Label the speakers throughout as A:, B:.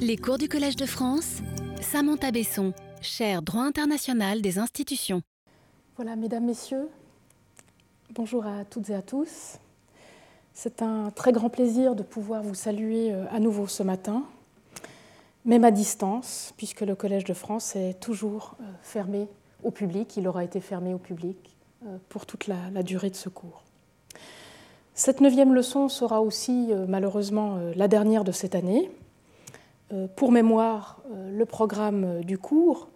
A: Les cours du Collège de France, Samantha Besson, chaire droit international des institutions.
B: Voilà, mesdames, messieurs, bonjour à toutes et à tous. C'est un très grand plaisir de pouvoir vous saluer euh, à nouveau ce matin, même à distance, puisque le Collège de France est toujours euh, fermé au public. Il aura été fermé au public euh, pour toute la, la durée de ce cours. Cette neuvième leçon sera aussi malheureusement la dernière de cette année. Pour mémoire, le programme du cours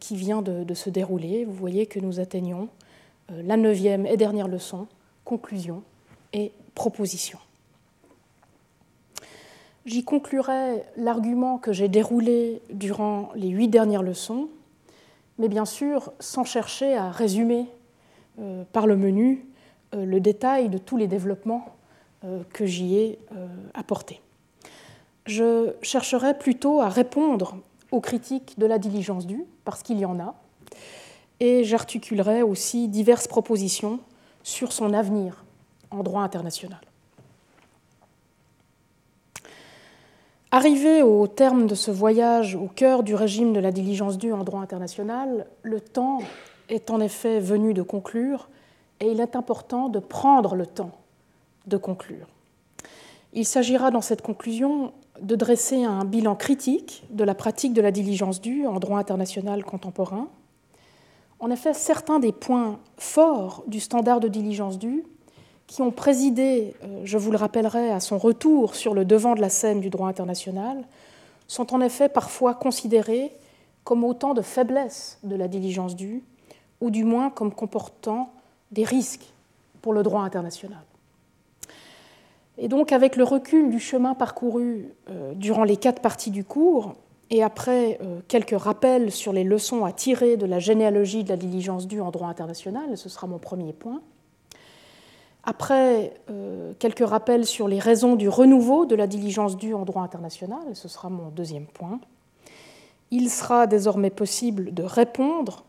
B: qui vient de, se dérouler, vous voyez que nous atteignons la neuvième et dernière leçon, conclusion et proposition. J'y conclurai l'argument que j'ai déroulé durant les huit dernières leçons, mais bien sûr sans chercher à résumer euh, par le menu euh, le détail de tous les développements euh, que j'y ai apportés. Je chercherai plutôt à répondre aux critiques de la diligence due, parce qu'il y en a, et j'articulerai aussi diverses propositions sur son avenir en droit international. Arrivé au terme de ce voyage au cœur du régime de la diligence due en droit international, le temps est en effet venu de conclure et il est important de prendre le temps de conclure. Il s'agira dans cette conclusion de dresser un bilan critique de la pratique de la diligence due en droit international contemporain. En effet, certains des points forts du standard de diligence due qui ont présidé, euh, je vous le rappellerai, à son retour sur le devant de la scène du droit international, sont en effet parfois considérés comme autant de faiblesses de la diligence due, ou du moins comme comportant des risques pour le droit international. Et donc, avec le recul du chemin parcouru euh, durant les quatre parties du cours, et après euh, quelques rappels sur les leçons à tirer de la généalogie de la diligence due en droit international, ce sera mon premier point, après euh, quelques rappels sur les raisons du renouveau de la diligence due en droit international, ce sera mon deuxième point, il sera désormais possible de répondre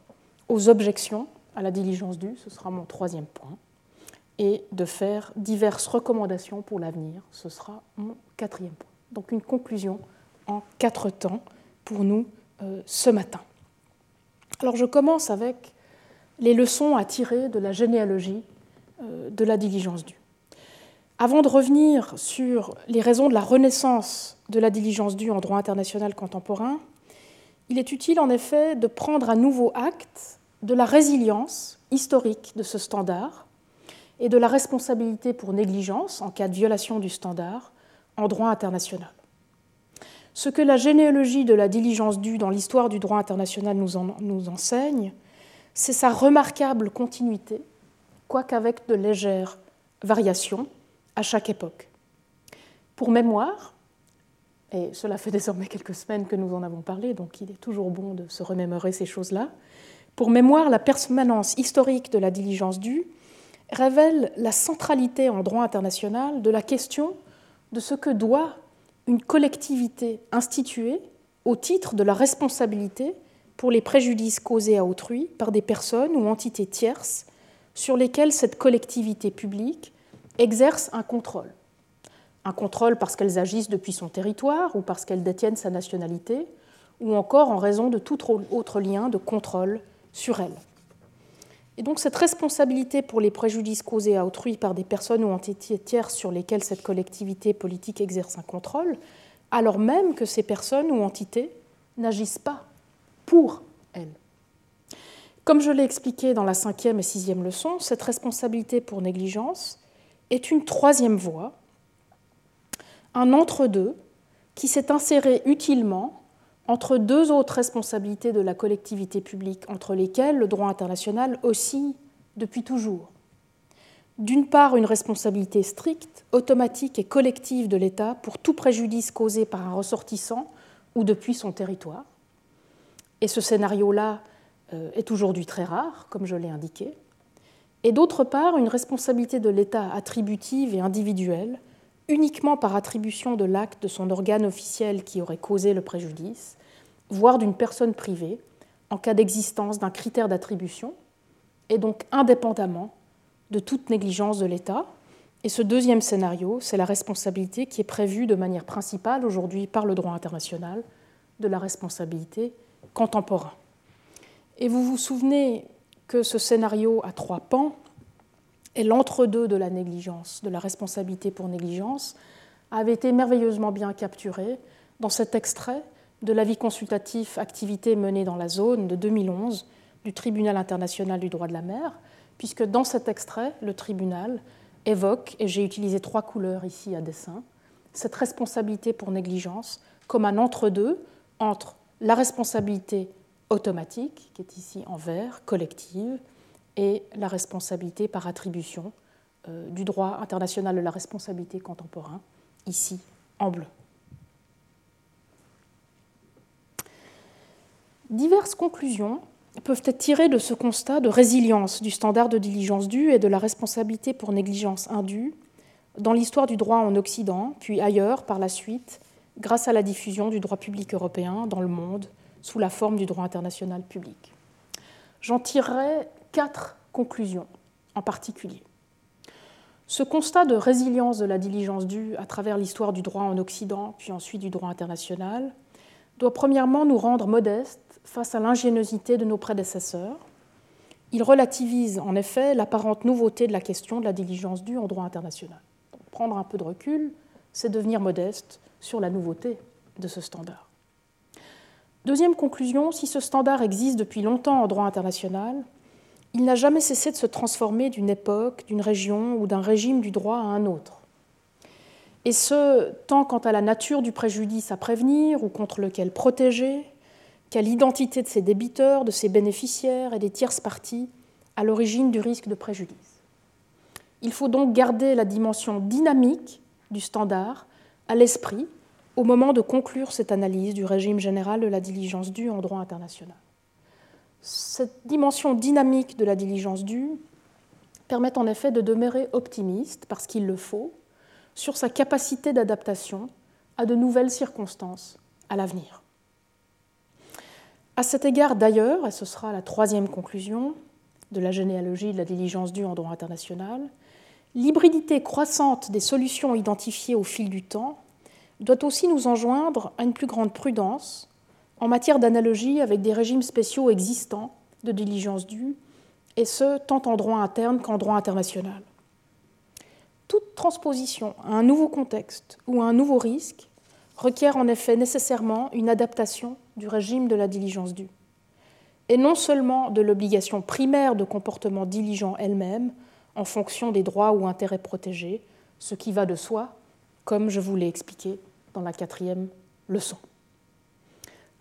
B: aux objections à la diligence due, ce sera mon troisième point, et de faire diverses recommandations pour l'avenir, ce sera mon quatrième point. Donc une conclusion en quatre temps pour nous euh, ce matin. Alors je commence avec les leçons à tirer de la généalogie euh, de la diligence due. Avant de revenir sur les raisons de la renaissance de la diligence due en droit international contemporain, il est utile en effet de prendre à nouveau acte de la résilience historique de ce standard et de la responsabilité pour négligence en cas de violation du standard en droit international. Ce que la généalogie de la diligence due dans l'histoire du droit international nous, enseigne, c'est sa remarquable continuité quoiqu'avec de légères variations à chaque époque. Pour mémoire, et cela fait désormais quelques semaines que nous en avons parlé, donc il est toujours bon de se remémorer ces choses-là, pour mémoire, la permanence historique de la diligence due révèle la centralité en droit international de la question de ce que doit une collectivité instituée au titre de la responsabilité pour les préjudices causés à autrui par des personnes ou entités tierces sur lesquelles cette collectivité publique exerce un contrôle. Un contrôle parce qu'elles agissent depuis son territoire ou parce qu'elles détiennent sa nationalité, ou encore en raison de tout autre lien de contrôle sur elle. Et donc cette responsabilité pour les préjudices causés à autrui par des personnes ou entités tierces sur lesquelles cette collectivité politique exerce un contrôle, alors même que ces personnes ou entités n'agissent pas pour elle. Comme je l'ai expliqué dans la cinquième et sixième leçon, cette responsabilité pour négligence est une troisième voie, un entre-deux qui s'est inséré utilement entre deux autres responsabilités de la collectivité publique, entre lesquelles le droit international oscille depuis toujours. D'une part, une responsabilité stricte, automatique et collective de l'État pour tout préjudice causé par un ressortissant ou depuis son territoire. Et ce scénario-là euh, est aujourd'hui très rare, comme je l'ai indiqué, et d'autre part une responsabilité de l'État attributive et individuelle, uniquement par attribution de l'acte de son organe officiel qui aurait causé le préjudice, voire d'une personne privée, en cas d'existence d'un critère d'attribution, et donc indépendamment de toute négligence de l'État, Et ce deuxième scénario, c'est la responsabilité qui est prévue de manière principale aujourd'hui par le droit international de la responsabilité contemporaine. Et vous vous souvenez que ce scénario à trois pans est l'entre-deux de la négligence, de la responsabilité pour négligence, avait été merveilleusement bien capturé dans cet extrait de l'avis consultatif activité menée dans la zone de 2011 du Tribunal international du droit de la mer, puisque dans cet extrait, le tribunal évoque, et j'ai utilisé trois couleurs ici à dessin, cette responsabilité pour négligence comme un entre-deux entre la responsabilité automatique, qui est ici en vert, collective, et la responsabilité par attribution euh, du droit international de la responsabilité contemporain, ici en bleu. Diverses conclusions peuvent être tirées de ce constat de résilience du standard de diligence due et de la responsabilité pour négligence indue dans l'histoire du droit en Occident, puis ailleurs par la suite, grâce à la diffusion du droit public européen dans le monde sous la forme du droit international public. J'en tirerai quatre conclusions en particulier. Ce constat de résilience de la diligence due à travers l'histoire du droit en Occident, puis ensuite du droit international, doit premièrement nous rendre modestes face à l'ingéniosité de nos prédécesseurs. Il relativise en effet l'apparente nouveauté de la question de la diligence due en droit international. prendre un peu de recul, c'est devenir modeste sur la nouveauté de ce standard. Deuxième conclusion, si ce standard existe depuis longtemps en droit international, il n'a jamais cessé de se transformer d'une époque, d'une région ou d'un régime du droit à un autre. Et ce, tant quant à la nature du préjudice à prévenir ou contre lequel protéger, qu'à l'identité de ses débiteurs, de ses bénéficiaires et des tierces parties à l'origine du risque de préjudice. Il faut donc garder la dimension dynamique du standard à l'esprit au moment de conclure cette analyse du régime général de la diligence due en droit international. Cette dimension dynamique de la diligence due permet en effet de demeurer optimiste, parce qu'il le faut, sur sa capacité d'adaptation à de nouvelles circonstances à l'avenir. À cet égard, d'ailleurs, et ce sera la troisième conclusion de la généalogie de la diligence due en droit international, l'hybridité croissante des solutions identifiées au fil du temps doit aussi nous enjoindre à une plus grande prudence en matière d'analogie avec des régimes spéciaux existants de diligence due, et ce, tant en droit interne qu'en droit international. Toute transposition à un nouveau contexte ou à un nouveau risque requiert en effet nécessairement une adaptation du régime de la diligence due, et non seulement de l'obligation primaire de comportement diligent elle-même en fonction des droits ou intérêts protégés, ce qui va de soi, comme je vous l'ai expliqué dans la quatrième leçon.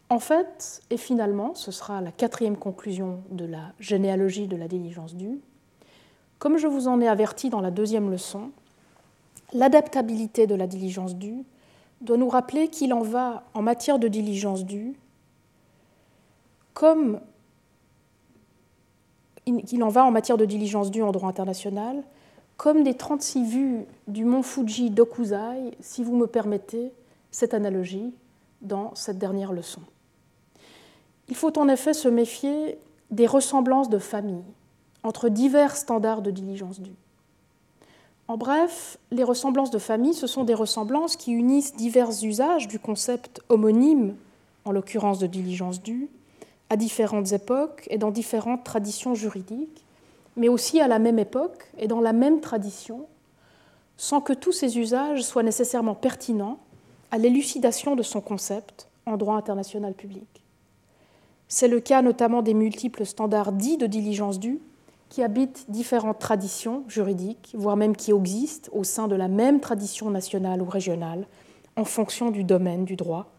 B: En fait, et finalement, ce sera la quatrième conclusion de la généalogie de la diligence due, comme je vous en ai averti dans la deuxième leçon, l'adaptabilité de la diligence due doit nous rappeler qu'il en va en matière de diligence due comme qu'il en va en matière de diligence due en droit international, comme des 36 vues du mont Fuji d'Okuzai, si vous me permettez cette analogie dans cette dernière leçon. Il faut en effet se méfier des ressemblances de famille entre divers standards de diligence due. En bref, les ressemblances de famille, ce sont des ressemblances qui unissent divers usages du concept homonyme, en l'occurrence de diligence due, à différentes époques et dans différentes traditions juridiques, mais aussi à la même époque et dans la même tradition, sans que tous ces usages soient nécessairement pertinents à l'élucidation de son concept en droit international public. C'est le cas notamment des multiples standards dits de diligence due qui habitent différentes traditions juridiques, voire même qui existent au sein de la même tradition nationale ou régionale, en fonction du domaine du droit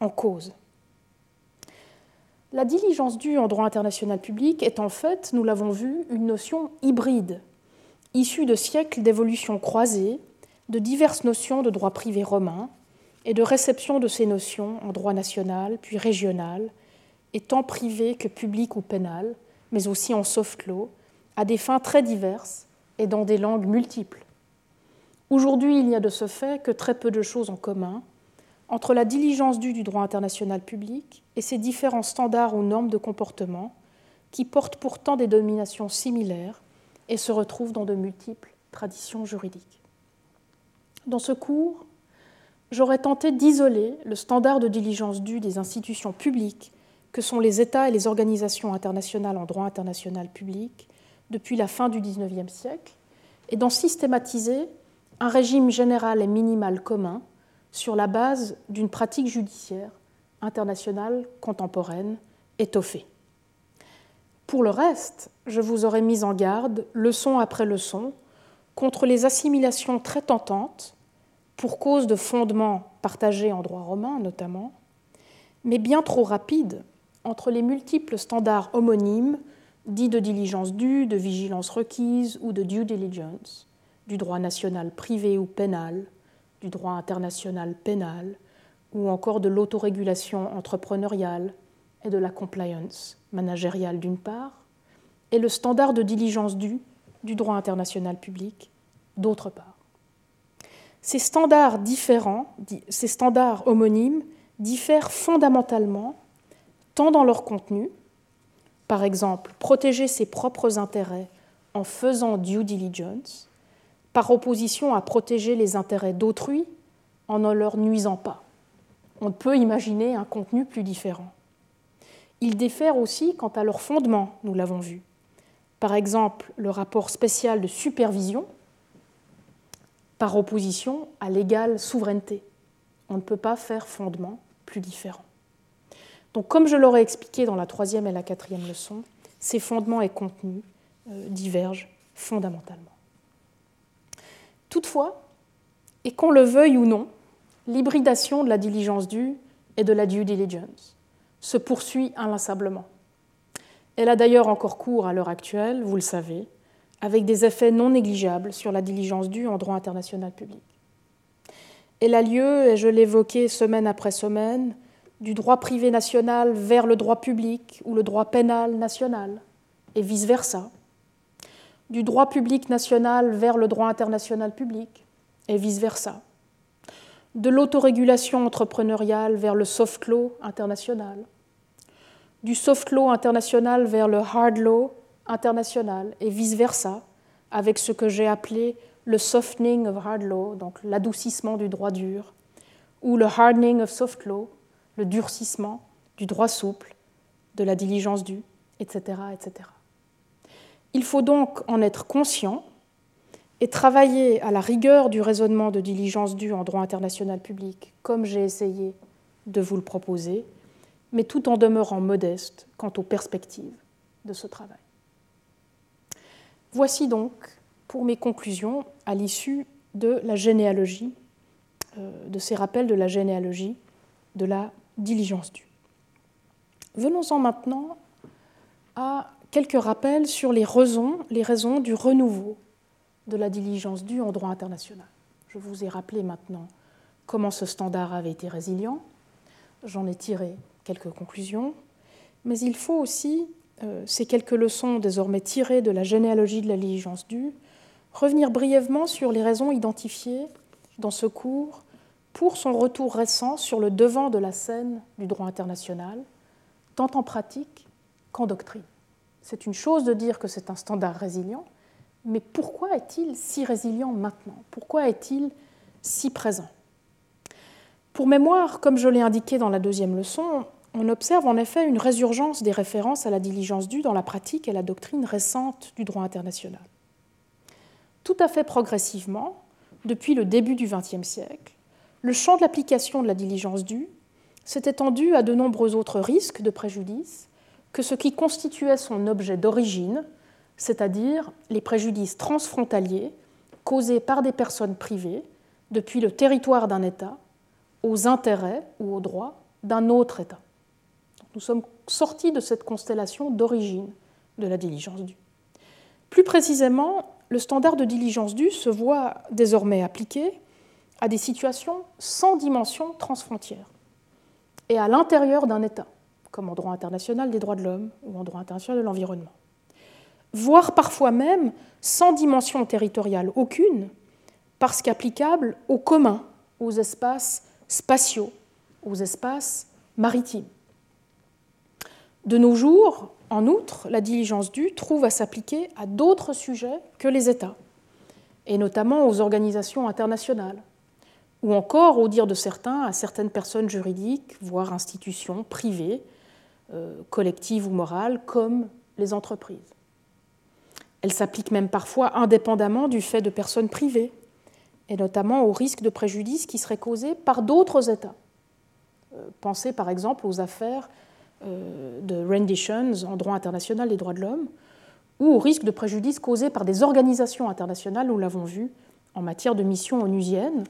B: en cause. La diligence due en droit international public est en fait, nous l'avons vu, une notion hybride, issue de siècles d'évolution croisée de diverses notions de droit privé romain et de réception de ces notions en droit national puis régional, et tant privé que public ou pénal, mais aussi en soft law, à des fins très diverses et dans des langues multiples. Aujourd'hui, il n'y a de ce fait que très peu de choses en commun entre la diligence due du droit international public et ses différents standards ou normes de comportement qui portent pourtant des dominations similaires et se retrouvent dans de multiples traditions juridiques. Dans ce cours, j'aurais tenté d'isoler le standard de diligence due des institutions publiques que sont les États et les organisations internationales en droit international public depuis la fin du XIXe siècle et d'en systématiser un régime général et minimal commun sur la base d'une pratique judiciaire internationale contemporaine étoffée. Pour le reste, je vous aurais mis en garde, leçon après leçon, contre les assimilations très tentantes, pour cause de fondements partagés en droit romain notamment, mais bien trop rapides entre les multiples standards homonymes dits de diligence due, de vigilance requise ou de due diligence, du droit national privé ou pénal, du droit international pénal, ou encore de l'autorégulation entrepreneuriale et de la compliance managériale d'une part, et le standard de diligence due du droit international public d'autre part. Ces standards différents, ces standards homonymes, diffèrent fondamentalement tant dans leur contenu, par exemple protéger ses propres intérêts en faisant due diligence, par opposition à protéger les intérêts d'autrui en ne leur nuisant pas. On peut imaginer un contenu plus différent. Ils diffèrent aussi quant à leur fondement, nous l'avons vu. Par exemple, le rapport spécial de supervision par opposition à l'égale souveraineté. On ne peut pas faire fondement plus différent. Donc, comme je l'aurais expliqué dans la troisième et la quatrième leçon, ces fondements et contenus euh, divergent fondamentalement. Toutefois, et qu'on le veuille ou non, l'hybridation de la diligence due et de la due diligence se poursuit inlassablement. Elle a d'ailleurs encore cours à l'heure actuelle, vous le savez, avec des effets non négligeables sur la diligence due en droit international public. Elle a lieu, et je l'évoquais semaine après semaine, du droit privé national vers le droit public ou le droit pénal national, et vice-versa, du droit public national vers le droit international public, et vice-versa, de l'autorégulation entrepreneuriale vers le soft law international, du soft law international vers le hard law international, et vice-versa, avec ce que j'ai appelé le softening of hard law, donc l'adoucissement du droit dur, ou le hardening of soft law, le durcissement du droit souple, de la diligence due, etc., etc. Il faut donc en être conscient et travailler à la rigueur du raisonnement de diligence due en droit international public, comme j'ai essayé de vous le proposer, mais tout en demeurant modeste quant aux perspectives de ce travail. Voici donc pour mes conclusions à l'issue de la généalogie, euh, de ces rappels de la généalogie de la diligence due. Venons-en maintenant à quelques rappels sur les raisons, du renouveau de la diligence due en droit international. Je vous ai rappelé maintenant comment ce standard avait été résilient. J'en ai tiré quelques conclusions. Mais il faut aussi, euh, ces quelques leçons désormais tirées de la généalogie de la diligence due, revenir brièvement sur les raisons identifiées dans ce cours pour son retour récent sur le devant de la scène du droit international, tant en pratique qu'en doctrine. C'est une chose de dire que c'est un standard résilient, mais pourquoi est-il si résilient maintenant? Pourquoi est-il si présent? Pour mémoire, comme je l'ai indiqué dans la deuxième leçon, on observe en effet une résurgence des références à la diligence due dans la pratique et la doctrine récente du droit international. Tout à fait progressivement, depuis le début du XXe siècle, le champ de l'application de la diligence due s'est étendu à de nombreux autres risques de préjudice que ce qui constituait son objet d'origine, c'est-à-dire les préjudices transfrontaliers causés par des personnes privées depuis le territoire d'un État aux intérêts ou aux droits d'un autre État. Nous sommes sortis de cette constellation d'origine de la diligence due. Plus précisément, le standard de diligence due se voit désormais appliqué à des situations sans dimension transfrontière et à l'intérieur d'un État, comme en droit international des droits de l'homme ou en droit international de l'environnement voire parfois même sans dimension territoriale aucune, parce qu'applicable au commun, aux espaces spatiaux, aux espaces maritimes. De nos jours, en outre, la diligence due trouve à s'appliquer à d'autres sujets que les États, et notamment aux organisations internationales, ou encore, au dire de certains, à certaines personnes juridiques, voire institutions privées, euh, collectives ou morales, comme les entreprises. Elle s'applique même parfois indépendamment du fait de personnes privées, et notamment au risque de préjudice qui serait causé par d'autres États. Euh, pensez par exemple aux affaires euh, de renditions en droit international des droits de l'homme, ou au risque de préjudice causé par des organisations internationales, nous l'avons vu, en matière de missions onusiennes,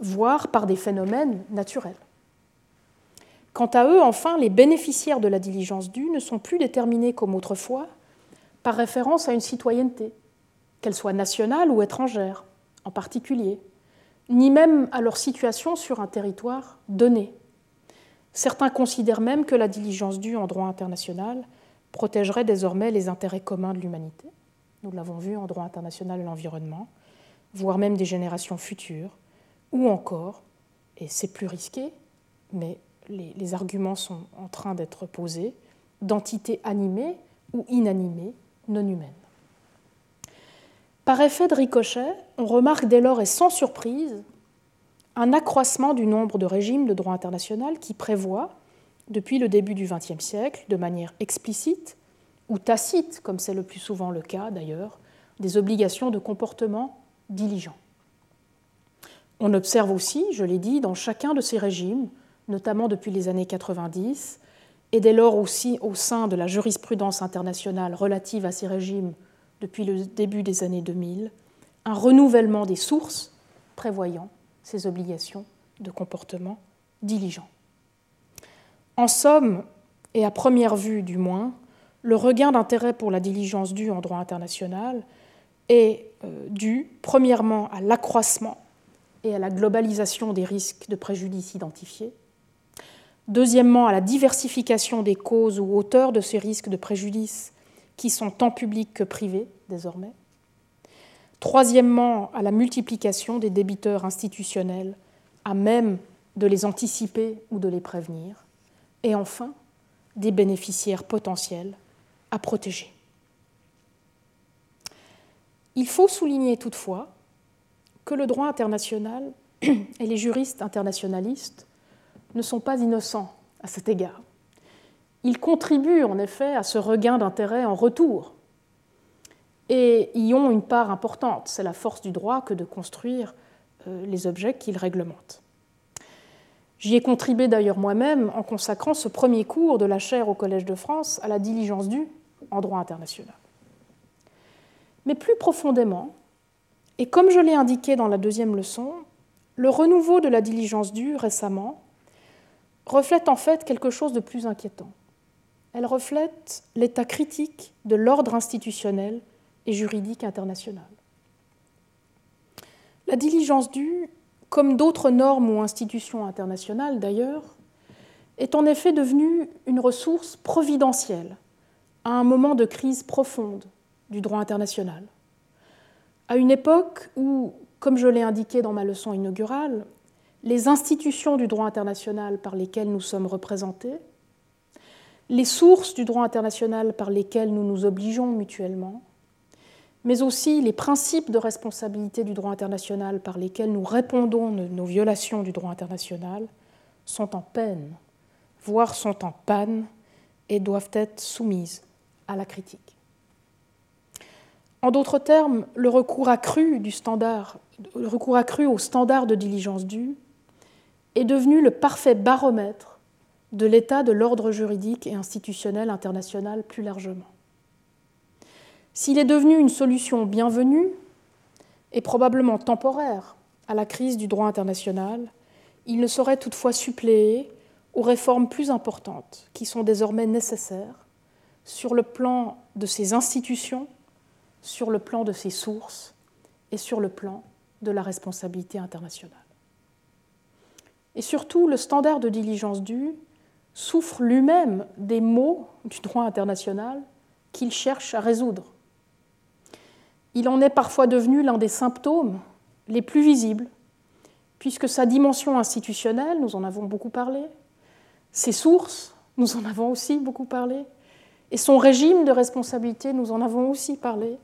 B: voire par des phénomènes naturels. Quant à eux, enfin, les bénéficiaires de la diligence due ne sont plus déterminés comme autrefois par référence à une citoyenneté, qu'elle soit nationale ou étrangère en particulier, ni même à leur situation sur un territoire donné. Certains considèrent même que la diligence due en droit international protégerait désormais les intérêts communs de l'humanité. Nous l'avons vu en droit international de l'environnement, voire même des générations futures, ou encore, et c'est plus risqué, mais les, arguments sont en train d'être posés, d'entités animées ou inanimées non humaines. Par effet de ricochet, on remarque dès lors et sans surprise un accroissement du nombre de régimes de droit international qui prévoient, depuis le début du XXe siècle, de manière explicite ou tacite, comme c'est le plus souvent le cas d'ailleurs, des obligations de comportement diligent. On observe aussi, je l'ai dit, dans chacun de ces régimes, notamment depuis les années 90, et dès lors aussi au sein de la jurisprudence internationale relative à ces régimes depuis le début des années 2000, un renouvellement des sources prévoyant ces obligations de comportement diligent. En somme, et à première vue du moins, le regain d'intérêt pour la diligence due en droit international est euh, dû premièrement à l'accroissement et à la globalisation des risques de préjudice identifiés, deuxièmement à la diversification des causes ou auteurs de ces risques de préjudice qui sont tant publics que privés désormais, troisièmement à la multiplication des débiteurs institutionnels à même de les anticiper ou de les prévenir, et enfin des bénéficiaires potentiels à protéger. Il faut souligner toutefois que le droit international et les juristes internationalistes ne sont pas innocents à cet égard. Ils contribuent en effet à ce regain d'intérêt en retour et y ont une part importante. C'est la force du droit que de construire euh, les objets qu'ils réglementent. J'y ai contribué d'ailleurs moi-même en consacrant ce premier cours de la chaire au Collège de France à la diligence due en droit international. Mais plus profondément, et comme je l'ai indiqué dans la deuxième leçon, le renouveau de la diligence due récemment reflète en fait quelque chose de plus inquiétant. Elle reflète l'état critique de l'ordre institutionnel et juridique international. La diligence due, comme d'autres normes ou institutions internationales d'ailleurs, est en effet devenue une ressource providentielle à un moment de crise profonde du droit international. À une époque où, comme je l'ai indiqué dans ma leçon inaugurale, les institutions du droit international par lesquelles nous sommes représentés, les sources du droit international par lesquelles nous nous obligeons mutuellement, mais aussi les principes de responsabilité du droit international par lesquels nous répondons de nos violations du droit international, sont en peine, voire sont en panne, et doivent être soumises à la critique. En d'autres termes, le recours accru, au standard de diligence due est devenu le parfait baromètre de l'état de l'ordre juridique et institutionnel international plus largement. S'il est devenu une solution bienvenue et probablement temporaire à la crise du droit international, il ne saurait toutefois suppléer aux réformes plus importantes qui sont désormais nécessaires sur le plan de ses institutions, sur le plan de ses sources et sur le plan de la responsabilité internationale. Et surtout, le standard de diligence due souffre lui-même des maux du droit international qu'il cherche à résoudre. Il en est parfois devenu l'un des symptômes les plus visibles, puisque sa dimension institutionnelle, nous en avons beaucoup parlé, ses sources, nous en avons aussi beaucoup parlé, et son régime de responsabilité, nous en avons aussi parlé,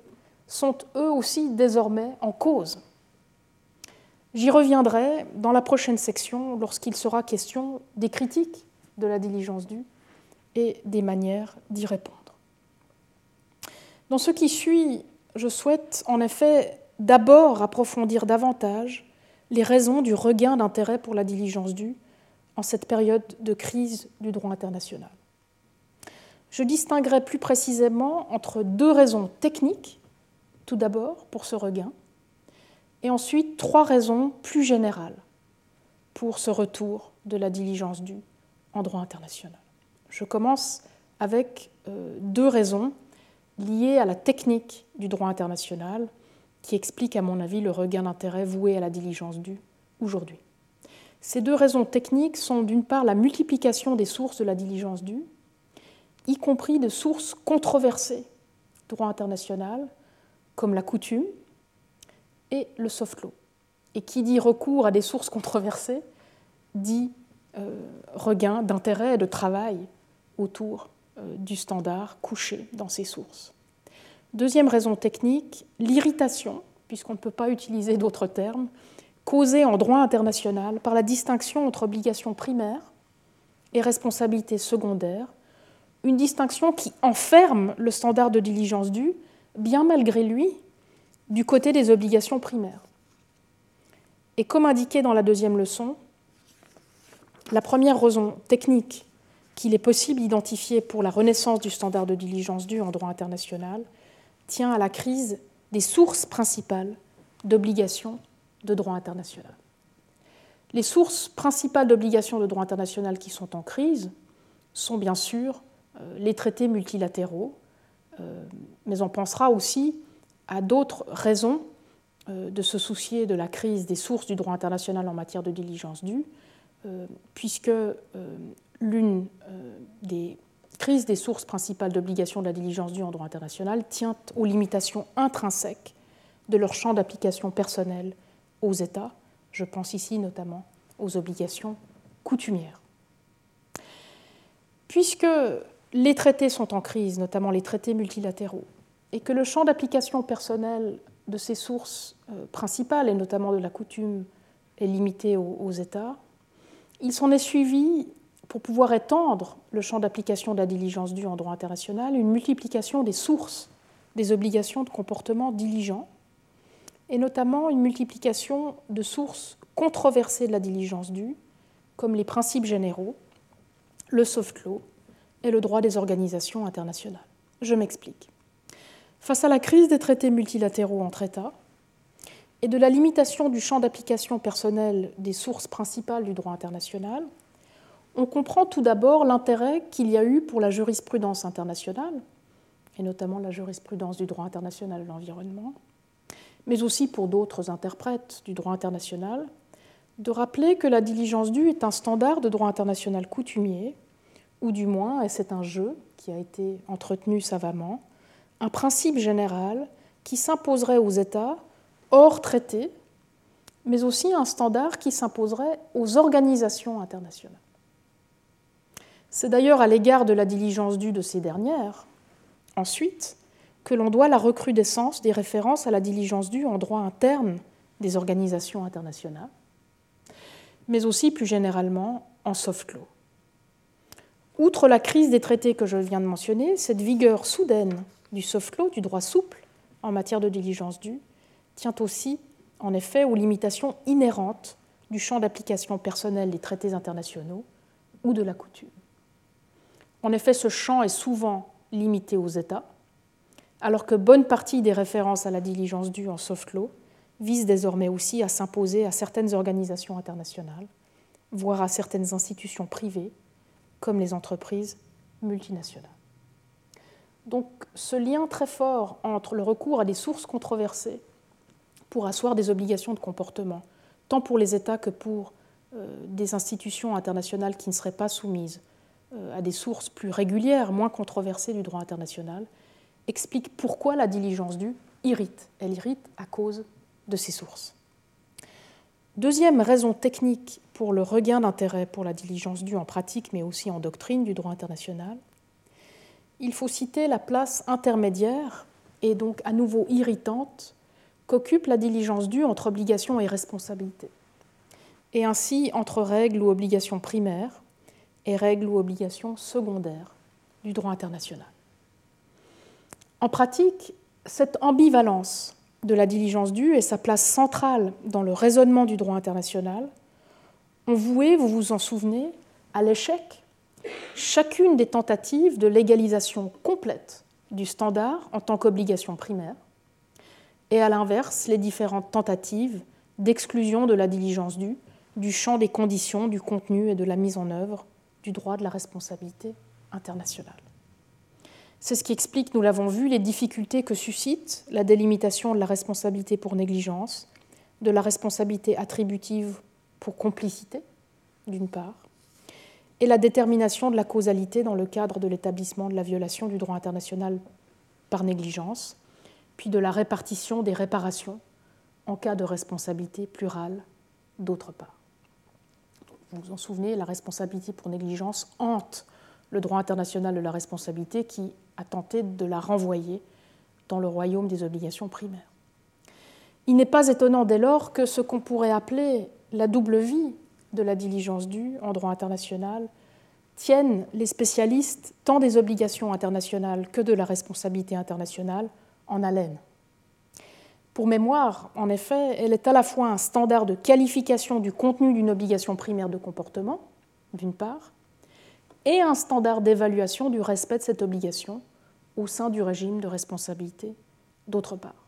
B: sont eux aussi désormais en cause. J'y reviendrai dans la prochaine section lorsqu'il sera question des critiques de la diligence due et des manières d'y répondre. Dans ce qui suit, je souhaite en effet d'abord approfondir davantage les raisons du regain d'intérêt pour la diligence due en cette période de crise du droit international. Je distinguerai plus précisément entre deux raisons techniques, tout d'abord pour ce regain, et ensuite trois raisons plus générales pour ce retour de la diligence due en droit international. Je commence avec euh, deux raisons liées à la technique du droit international qui expliquent, à mon avis, le regain d'intérêt voué à la diligence due aujourd'hui. Ces deux raisons techniques sont d'une part la multiplication des sources de la diligence due, y compris de sources controversées droit international, comme la coutume et le soft law. Et qui dit recours à des sources controversées dit euh, regain d'intérêt et de travail autour euh, du standard couché dans ces sources. Deuxième raison technique, l'irritation, puisqu'on ne peut pas utiliser d'autres termes, causée en droit international par la distinction entre obligation primaire et responsabilité secondaire, une distinction qui enferme le standard de diligence due, bien malgré lui, du côté des obligations primaires. Et comme indiqué dans la deuxième leçon, la première raison technique qu'il est possible d'identifier pour la renaissance du standard de diligence due en droit international tient à la crise des sources principales d'obligations de droit international. Les sources principales d'obligations de droit international qui sont en crise sont bien sûr euh, les traités multilatéraux, mais on pensera aussi à d'autres raisons euh, de se soucier de la crise des sources du droit international en matière de diligence due, euh, puisque euh, l'une euh, des crises des sources principales d'obligation de la diligence due en droit international tient aux limitations intrinsèques de leur champ d'application personnel aux États. Je pense ici notamment aux obligations coutumières. Puisque les traités sont en crise, notamment les traités multilatéraux, et que le champ d'application personnel de ces sources principales, et notamment de la coutume, est limité aux, États, il s'en est suivi, pour pouvoir étendre le champ d'application de la diligence due en droit international, une multiplication des sources des obligations de comportement diligent, et notamment une multiplication de sources controversées de la diligence due, comme les principes généraux, le soft law et le droit des organisations internationales. Je m'explique. Face à la crise des traités multilatéraux entre États, et de la limitation du champ d'application personnel des sources principales du droit international, on comprend tout d'abord l'intérêt qu'il y a eu pour la jurisprudence internationale, et notamment la jurisprudence du droit international de l'environnement, mais aussi pour d'autres interprètes du droit international, de rappeler que la diligence due est un standard de droit international coutumier, ou du moins, et c'est un jeu qui a été entretenu savamment, un principe général qui s'imposerait aux États hors traité, mais aussi un standard qui s'imposerait aux organisations internationales. C'est d'ailleurs à l'égard de la diligence due de ces dernières, ensuite, que l'on doit la recrudescence des références à la diligence due en droit interne des organisations internationales, mais aussi plus généralement en soft law. Outre la crise des traités que je viens de mentionner, cette vigueur soudaine du soft law, du droit souple en matière de diligence due, tient aussi, en effet, aux limitations inhérentes du champ d'application personnel des traités internationaux ou de la coutume. En effet, ce champ est souvent limité aux États, alors que bonne partie des références à la diligence due en soft law visent désormais aussi à s'imposer à certaines organisations internationales, voire à certaines institutions privées, comme les entreprises multinationales. Donc ce lien très fort entre le recours à des sources controversées pour asseoir des obligations de comportement, tant pour les États que pour euh, des institutions internationales qui ne seraient pas soumises euh, à des sources plus régulières, moins controversées du droit international, explique pourquoi la diligence due irrite. Elle irrite à cause de ces sources. Deuxième raison technique pour le regain d'intérêt pour la diligence due en pratique, mais aussi en doctrine du droit international, il faut citer la place intermédiaire et donc à nouveau irritante qu'occupe la diligence due entre obligation et responsabilité, et ainsi entre règles ou obligations primaires et règles ou obligations secondaires du droit international. En pratique, cette ambivalence de la diligence due et sa place centrale dans le raisonnement du droit international voué, vous vous en souvenez, à l'échec chacune des tentatives de légalisation complète du standard en tant qu'obligation primaire, et à l'inverse les différentes tentatives d'exclusion de la diligence due du champ des conditions, du contenu et de la mise en œuvre du droit de la responsabilité internationale. C'est ce qui explique, nous l'avons vu, les difficultés que suscite la délimitation de la responsabilité pour négligence, de la responsabilité attributive pour complicité, d'une part, et la détermination de la causalité dans le cadre de l'établissement de la violation du droit international par négligence, puis de la répartition des réparations en cas de responsabilité plurale, d'autre part. Vous vous en souvenez, la responsabilité pour négligence hante le droit international de la responsabilité qui a tenté de la renvoyer dans le royaume des obligations primaires. Il n'est pas étonnant dès lors que ce qu'on pourrait appeler la double vie de la diligence due en droit international tiennent les spécialistes tant des obligations internationales que de la responsabilité internationale en haleine. Pour mémoire, en effet, elle est à la fois un standard de qualification du contenu d'une obligation primaire de comportement, d'une part, et un standard d'évaluation du respect de cette obligation au sein du régime de responsabilité, d'autre part.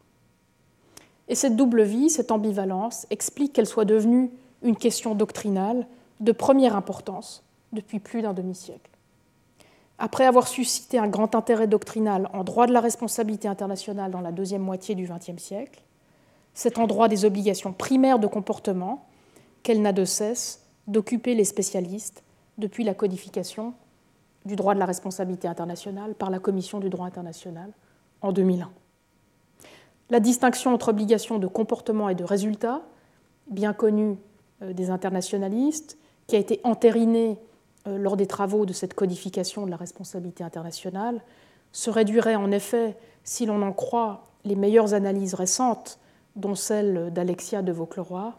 B: Et cette double vie, cette ambivalence, explique qu'elle soit devenue une question doctrinale de première importance depuis plus d'un demi-siècle. Après avoir suscité un grand intérêt doctrinal en droit de la responsabilité internationale dans la deuxième moitié du XXe siècle, c'est en droit des obligations primaires de comportement qu'elle n'a de cesse d'occuper les spécialistes depuis la codification du droit de la responsabilité internationale par la Commission du droit international en 2001. La distinction entre obligation de comportement et de résultat, bien connue euh, des internationalistes, qui a été entérinée euh, lors des travaux de cette codification de la responsabilité internationale, se réduirait en effet, si l'on en croit les meilleures analyses récentes, dont celle d'Alexia de Vaucleroy,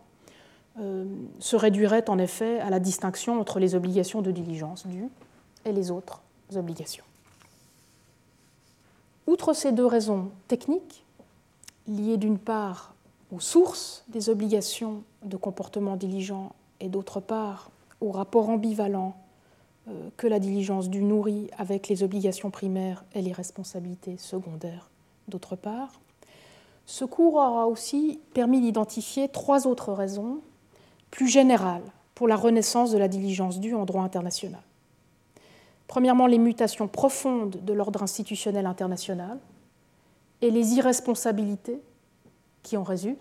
B: euh, se réduirait en effet à la distinction entre les obligations de diligence dues et les autres obligations. Outre ces deux raisons techniques, liées d'une part aux sources des obligations de comportement diligent et d'autre part au rapport ambivalent euh, que la diligence du nourrit avec les obligations primaires et les responsabilités secondaires d'autre part, ce cours aura aussi permis d'identifier trois autres raisons plus générales pour la renaissance de la diligence due en droit international. Premièrement, les mutations profondes de l'ordre institutionnel international et les irresponsabilités qui en résultent.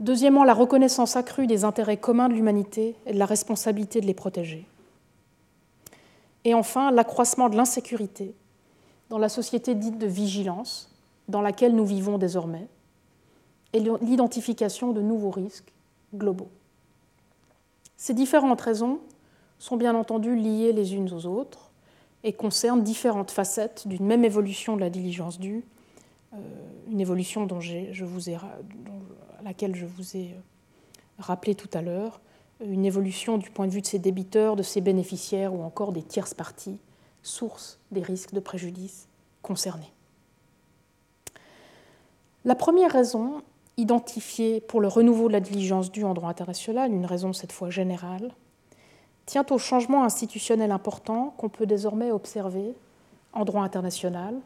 B: Deuxièmement, la reconnaissance accrue des intérêts communs de l'humanité et de la responsabilité de les protéger. Et enfin, l'accroissement de l'insécurité dans la société dite de vigilance dans laquelle nous vivons désormais et l'identification de nouveaux risques globaux. Ces différentes raisons sont bien entendu liées les unes aux autres et concernent différentes facettes d'une même évolution de la diligence due, euh, une évolution à laquelle je vous ai euh, rappelé tout à l'heure, une évolution du point de vue de ses débiteurs, de ses bénéficiaires ou encore des tierces parties, source des risques de préjudice concernés. La première raison identifiée pour le renouveau de la diligence due en droit international, une raison cette fois générale, tient au changement institutionnel important qu'on peut désormais observer en droit international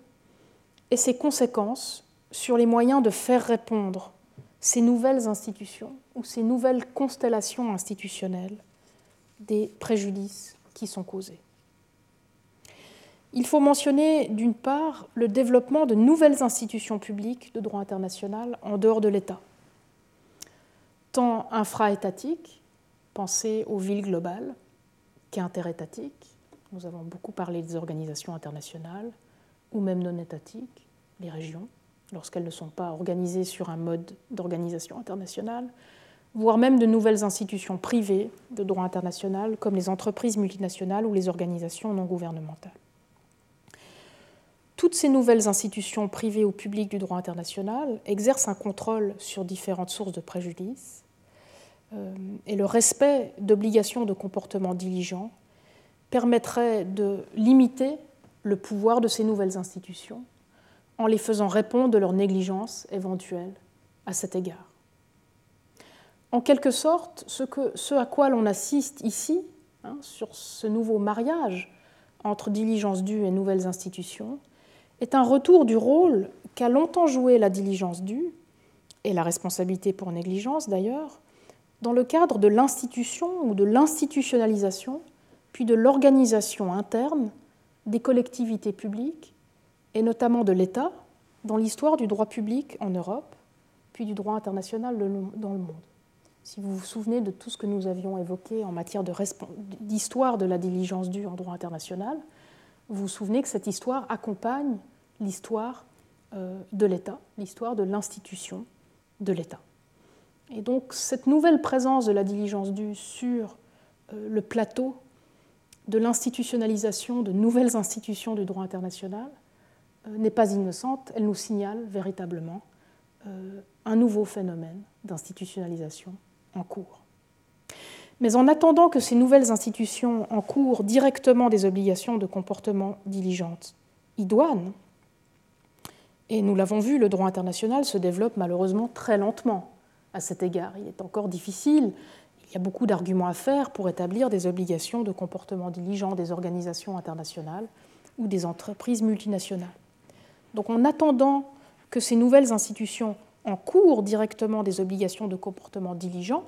B: et ses conséquences sur les moyens de faire répondre ces nouvelles institutions ou ces nouvelles constellations institutionnelles des préjudices qui sont causés. Il faut mentionner d'une part le développement de nouvelles institutions publiques de droit international en dehors de l'État, tant infra-étatiques, pensez aux villes globales, qu'interétatiques, nous avons beaucoup parlé des organisations internationales, ou même non étatiques, les régions, lorsqu'elles ne sont pas organisées sur un mode d'organisation internationale, voire même de nouvelles institutions privées de droit international comme les entreprises multinationales ou les organisations non gouvernementales. toutes ces nouvelles institutions privées ou publiques du droit international exercent un contrôle sur différentes sources de préjudice et le respect d'obligations de comportement diligent permettrait de limiter le pouvoir de ces nouvelles institutions en les faisant répondre de leur négligence éventuelle à cet égard. En quelque sorte, ce à quoi l'on assiste ici, hein, sur ce nouveau mariage entre diligence due et nouvelles institutions, est un retour du rôle qu'a longtemps joué la diligence due, et la responsabilité pour négligence d'ailleurs, dans le cadre de l'institution ou de l'institutionnalisation, puis de l'organisation interne des collectivités publiques, et notamment de l'État, dans l'histoire du droit public en Europe, puis du droit international dans le monde. Si vous vous souvenez de tout ce que nous avions évoqué en matière d'histoire de la diligence due en droit international, vous vous souvenez que cette histoire accompagne l'histoire euh, de l'État, l'histoire de l'institution de l'État. Et donc cette nouvelle présence de la diligence due sur euh, le plateau de l'institutionnalisation de nouvelles institutions du droit international euh, n'est pas innocente, elle nous signale véritablement un nouveau phénomène d'institutionnalisation en cours. Mais en attendant que ces nouvelles institutions encourent directement des obligations de comportement diligente idoine, et nous l'avons vu, le droit international se développe malheureusement très lentement à cet égard. Il est encore difficile, il y a beaucoup d'arguments à faire pour établir des obligations de comportement diligent des organisations internationales ou des entreprises multinationales. Donc en attendant que ces nouvelles institutions encourent directement des obligations de comportement diligent,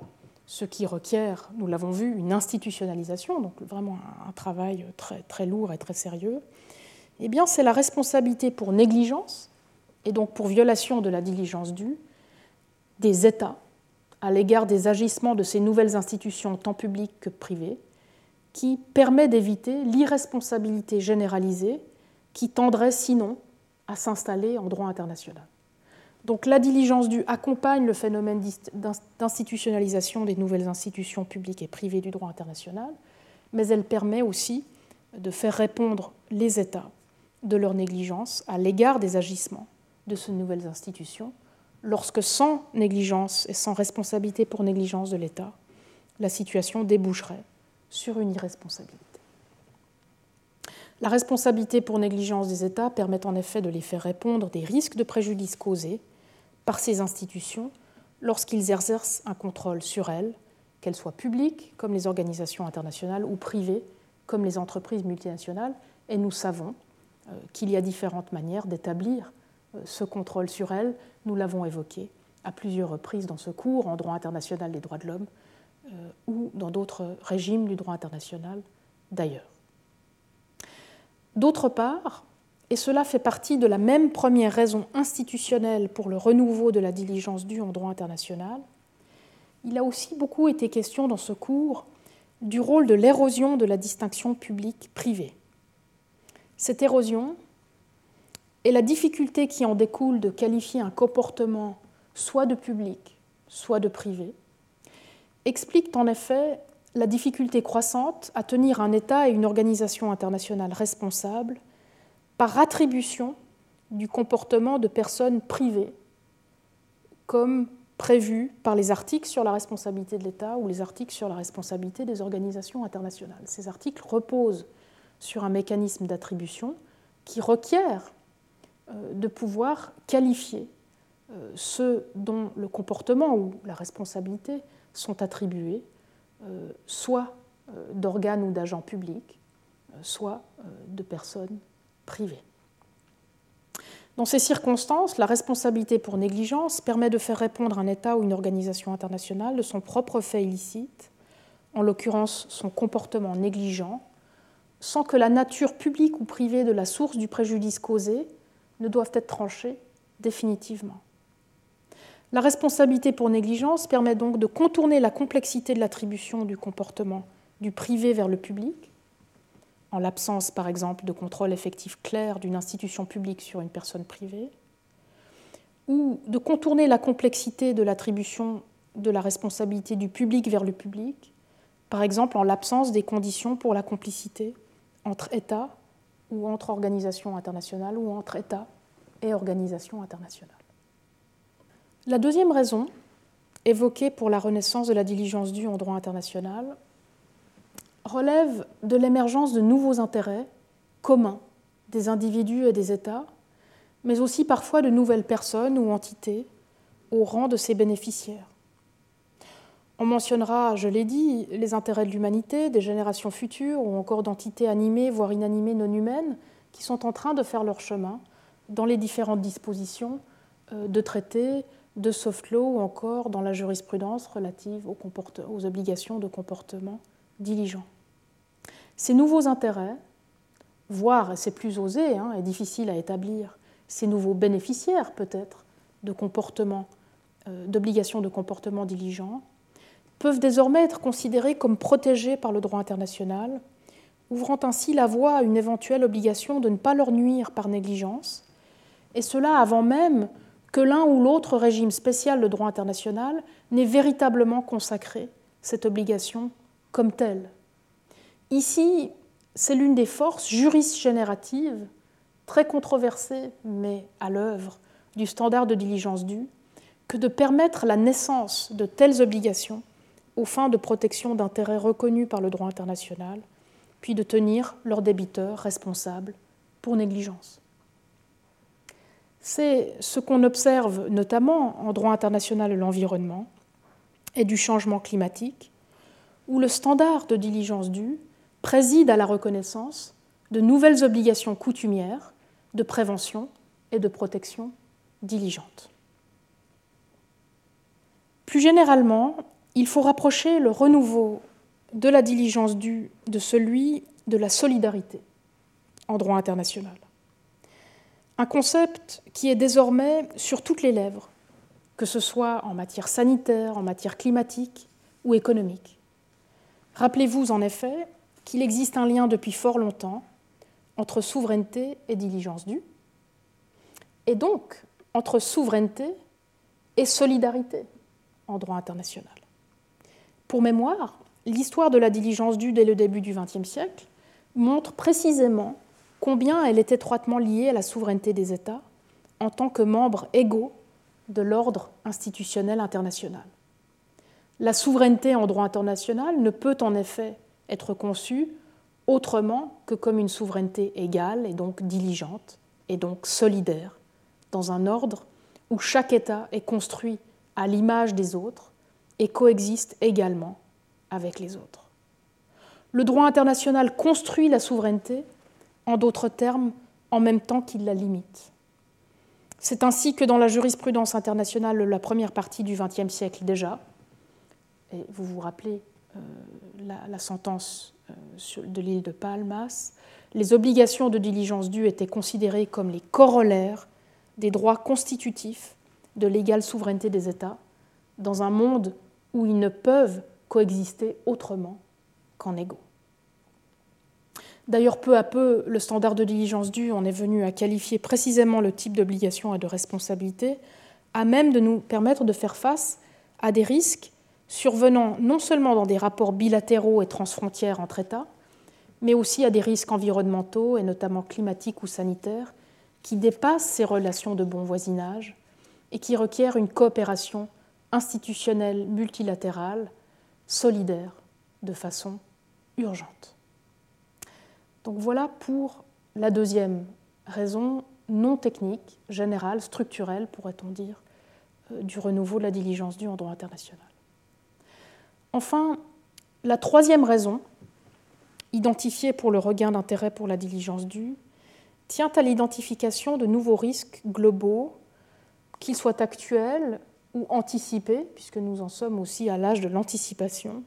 B: ce qui requiert, nous l'avons vu, une institutionnalisation, donc vraiment un travail très, lourd et très sérieux, eh bien c'est la responsabilité pour négligence et donc pour violation de la diligence due des États à l'égard des agissements de ces nouvelles institutions tant publiques que privées, qui permet d'éviter l'irresponsabilité généralisée qui tendrait sinon à s'installer en droit international. Donc la diligence due accompagne le phénomène d'institutionnalisation des nouvelles institutions publiques et privées du droit international, mais elle permet aussi de faire répondre les États de leur négligence à l'égard des agissements de ces nouvelles institutions, lorsque sans négligence et sans responsabilité pour négligence de l'État, la situation déboucherait sur une irresponsabilité. La responsabilité pour négligence des États permet en effet de les faire répondre des risques de préjudice causés par ces institutions lorsqu'ils exercent un contrôle sur elles, qu'elles soient publiques, comme les organisations internationales, ou privées, comme les entreprises multinationales. Et nous savons euh, qu'il y a différentes manières d'établir ce contrôle sur elle, nous l'avons évoqué à plusieurs reprises dans ce cours en droit international des droits de l'homme euh, ou dans d'autres régimes du droit international d'ailleurs. D'autre part, et cela fait partie de la même première raison institutionnelle pour le renouveau de la diligence due en droit international, il a aussi beaucoup été question dans ce cours du rôle de l'érosion de la distinction publique-privée. Cette érosion, et la difficulté qui en découle de qualifier un comportement soit de public, soit de privé, expliquent en effet la difficulté croissante à tenir un État et une organisation internationale responsables par attribution du comportement de personnes privées, comme prévu par les articles sur la responsabilité de l'État ou les articles sur la responsabilité des organisations internationales. Ces articles reposent sur un mécanisme d'attribution qui requiert de pouvoir qualifier euh, ceux dont le comportement ou la responsabilité sont attribués, euh, soit d'organes ou d'agents publics, soit de personnes privées. Dans ces circonstances, la responsabilité pour négligence permet de faire répondre un État ou une organisation internationale de son propre fait illicite, en l'occurrence son comportement négligent, sans que la nature publique ou privée de la source du préjudice causé ne doivent être tranchées définitivement. La responsabilité pour négligence permet donc de contourner la complexité de l'attribution du comportement du privé vers le public, en l'absence par exemple de contrôle effectif clair d'une institution publique sur une personne privée, ou de contourner la complexité de l'attribution de la responsabilité du public vers le public, par exemple en l'absence des conditions pour la complicité entre États ou entre organisations internationales ou entre États et organisations internationales. La deuxième raison, évoquée pour la renaissance de la diligence due en droit international, relève de l'émergence de nouveaux intérêts communs des individus et des États, mais aussi parfois de nouvelles personnes ou entités au rang de ses bénéficiaires. On mentionnera, je l'ai dit, les intérêts de l'humanité, des générations futures ou encore d'entités animées, voire inanimées non humaines, qui sont en train de faire leur chemin dans les différentes dispositions euh, de traités, de soft law ou encore dans la jurisprudence relative aux, obligations de comportement diligent. Ces nouveaux intérêts, voire, c'est plus osé hein, et difficile à établir, ces nouveaux bénéficiaires peut-être de euh, d'obligations de comportement diligent, peuvent désormais être considérés comme protégés par le droit international, ouvrant ainsi la voie à une éventuelle obligation de ne pas leur nuire par négligence, et cela avant même que l'un ou l'autre régime spécial de droit international n'ait véritablement consacré cette obligation comme telle. Ici, c'est l'une des forces jurisgénératives, très controversées, mais à l'œuvre, du standard de diligence due, que de permettre la naissance de telles obligations aux fins de protection d'intérêts reconnus par le droit international, puis de tenir leurs débiteurs responsables pour négligence. C'est ce qu'on observe notamment en droit international de l'environnement et du changement climatique, où le standard de diligence due préside à la reconnaissance de nouvelles obligations coutumières de prévention et de protection diligente. Plus généralement, il faut rapprocher le renouveau de la diligence due de celui de la solidarité en droit international. Un concept qui est désormais sur toutes les lèvres, que ce soit en matière sanitaire, en matière climatique ou économique. Rappelez-vous en effet qu'il existe un lien depuis fort longtemps entre souveraineté et diligence due, et donc entre souveraineté et solidarité en droit international. Pour mémoire, l'histoire de la diligence due dès le début du XXe siècle montre précisément combien elle est étroitement liée à la souveraineté des États en tant que membres égaux de l'ordre institutionnel international. La souveraineté en droit international ne peut en effet être conçue autrement que comme une souveraineté égale et donc diligente et donc solidaire, dans un ordre où chaque État est construit à l'image des autres et coexiste également avec les autres. Le droit international construit la souveraineté, en d'autres termes, en même temps qu'il la limite. C'est ainsi que dans la jurisprudence internationale la première partie du XXe siècle déjà, et vous vous rappelez euh, la, sentence euh, de l'île de Palmas, les obligations de diligence due étaient considérées comme les corollaires des droits constitutifs de l'égale souveraineté des États dans un monde où ils ne peuvent coexister autrement qu'en égaux. D'ailleurs, peu à peu, le standard de diligence due en est venu à qualifier précisément le type d'obligation et de responsabilité, à même de nous permettre de faire face à des risques survenant non seulement dans des rapports bilatéraux et transfrontières entre États, mais aussi à des risques environnementaux et notamment climatiques ou sanitaires qui dépassent ces relations de bon voisinage et qui requièrent une coopération institutionnelle multilatérale, solidaire, de façon urgente. Donc voilà pour la deuxième raison non technique, générale, structurelle, pourrait-on dire, euh, du renouveau de la diligence due en droit international. Enfin, la troisième raison, identifiée pour le regain d'intérêt pour la diligence due, tient à l'identification de nouveaux risques globaux, qu'ils soient actuels ou anticiper, puisque nous en sommes aussi à l'âge de l'anticipation,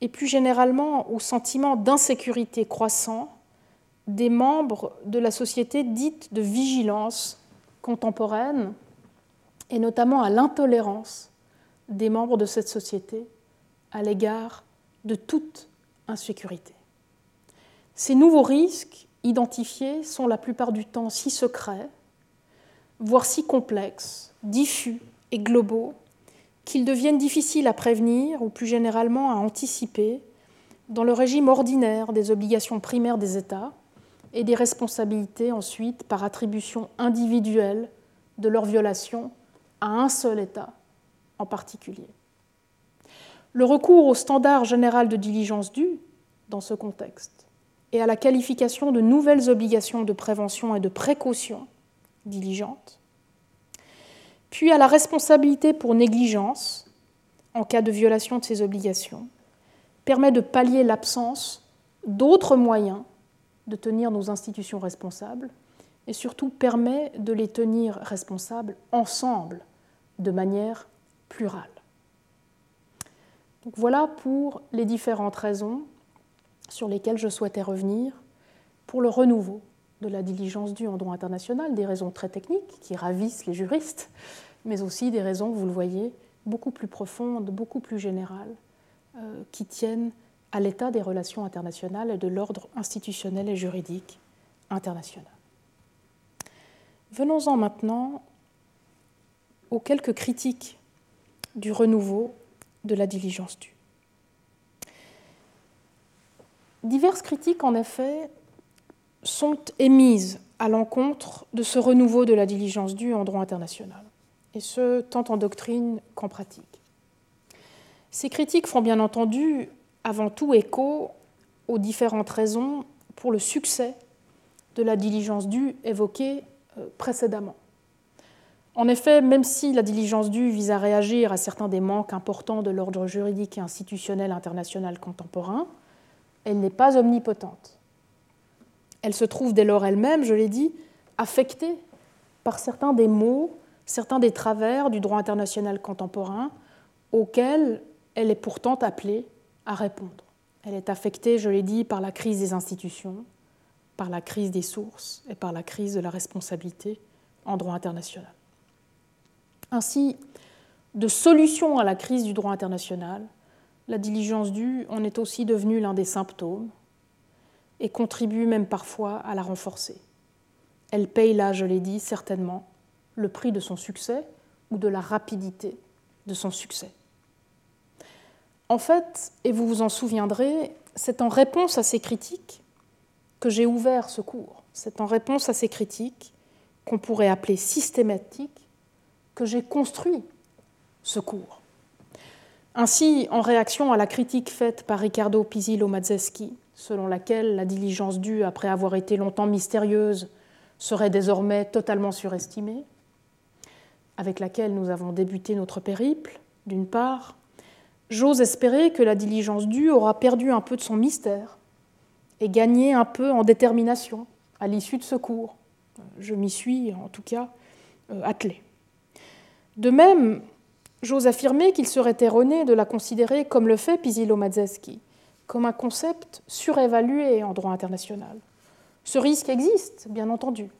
B: et plus généralement au sentiment d'insécurité croissant des membres de la société dite de vigilance contemporaine, et notamment à l'intolérance des membres de cette société à l'égard de toute insécurité. Ces nouveaux risques identifiés sont la plupart du temps si secrets, voire si complexes, diffus et globaux qu'ils deviennent difficiles à prévenir ou plus généralement à anticiper dans le régime ordinaire des obligations primaires des États, et des responsabilités ensuite par attribution individuelle de leur violation à un seul État en particulier. Le recours au standard général de diligence due dans ce contexte et à la qualification de nouvelles obligations de prévention et de précaution diligente, puis à la responsabilité pour négligence en cas de violation de ces obligations, permet de pallier l'absence d'autres moyens de tenir nos institutions responsables et surtout permet de les tenir responsables ensemble de manière plurale. Voilà pour les différentes raisons sur lesquelles je souhaitais revenir pour le renouveau de la diligence due en droit international, des raisons très techniques qui ravissent les juristes, mais aussi des raisons, vous le voyez, beaucoup plus profondes, beaucoup plus générales, euh, qui tiennent à l'état des relations internationales et de l'ordre institutionnel et juridique international. Venons-en maintenant aux quelques critiques du renouveau de la diligence due. Diverses critiques, en effet, sont émises à l'encontre de ce renouveau de la diligence due en droit international, et ce, tant en doctrine qu'en pratique. Ces critiques font bien entendu avant tout écho aux différentes raisons pour le succès de la diligence due évoquée euh, précédemment. En effet, même si la diligence due vise à réagir à certains des manques importants de l'ordre juridique et institutionnel international contemporain, elle n'est pas omnipotente. Elle se trouve dès lors elle-même, je l'ai dit, affectée par certains des maux, certains des travers du droit international contemporain auxquels elle est pourtant appelée à répondre. Elle est affectée, je l'ai dit, par la crise des institutions, par la crise des sources et par la crise de la responsabilité en droit international. Ainsi, de solution à la crise du droit international, la diligence due en est aussi devenue l'un des symptômes et contribue même parfois à la renforcer. Elle paye là, je l'ai dit, certainement le prix de son succès ou de la rapidité de son succès. En fait, et vous vous en souviendrez, c'est en réponse à ces critiques que j'ai ouvert ce cours. C'est en réponse à ces critiques, qu'on pourrait appeler systématiques, que j'ai construit ce cours. Ainsi, en réaction à la critique faite par Riccardo Pisillo Mazzeski, selon laquelle la diligence due après avoir été longtemps mystérieuse serait désormais totalement surestimée, avec laquelle nous avons débuté notre périple, d'une part, j'ose espérer que la diligence due aura perdu un peu de son mystère et gagné un peu en détermination à l'issue de ce cours. Je m'y suis en tout cas euh, attelé. De même, j'ose affirmer qu'il serait erroné de la considérer comme le fait Pisilo Mazzeski, comme un concept surévalué en droit international. Ce risque existe, bien entendu,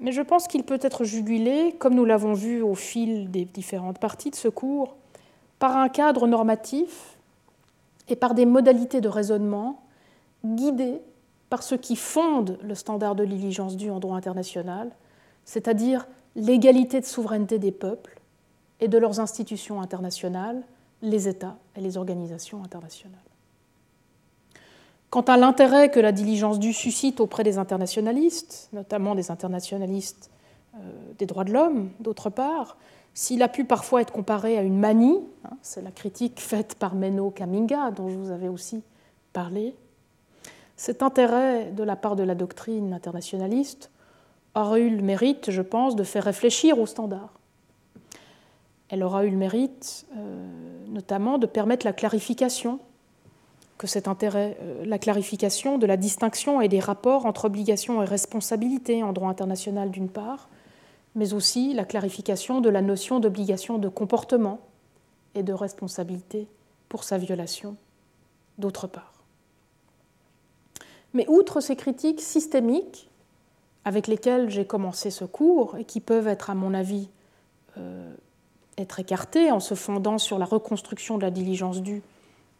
B: mais je pense qu'il peut être jugulé, comme nous l'avons vu au fil des différentes parties de ce cours, par un cadre normatif et par des modalités de raisonnement guidées par ce qui fonde le standard de diligence due en droit international, c'est-à-dire l'égalité de souveraineté des peuples et de leurs institutions internationales, les États et les organisations internationales. Quant à l'intérêt que la diligence due suscite auprès des internationalistes, notamment des internationalistes euh, des droits de l'homme, d'autre part, s'il a pu parfois être comparé à une manie, hein, c'est la critique faite par Menno Kaminga, dont je vous avais aussi parlé, cet intérêt de la part de la doctrine internationaliste aura eu le mérite, je pense, de faire réfléchir aux standards. Elle aura eu le mérite, euh, notamment, de permettre la clarification cet intérêt, euh, la clarification de la distinction et des rapports entre obligations et responsabilités en droit international d'une part, mais aussi la clarification de la notion d'obligation de comportement et de responsabilité pour sa violation, d'autre part. Mais outre ces critiques systémiques avec lesquelles j'ai commencé ce cours et qui peuvent être, à mon avis, euh, être écartées en se fondant sur la reconstruction de la diligence due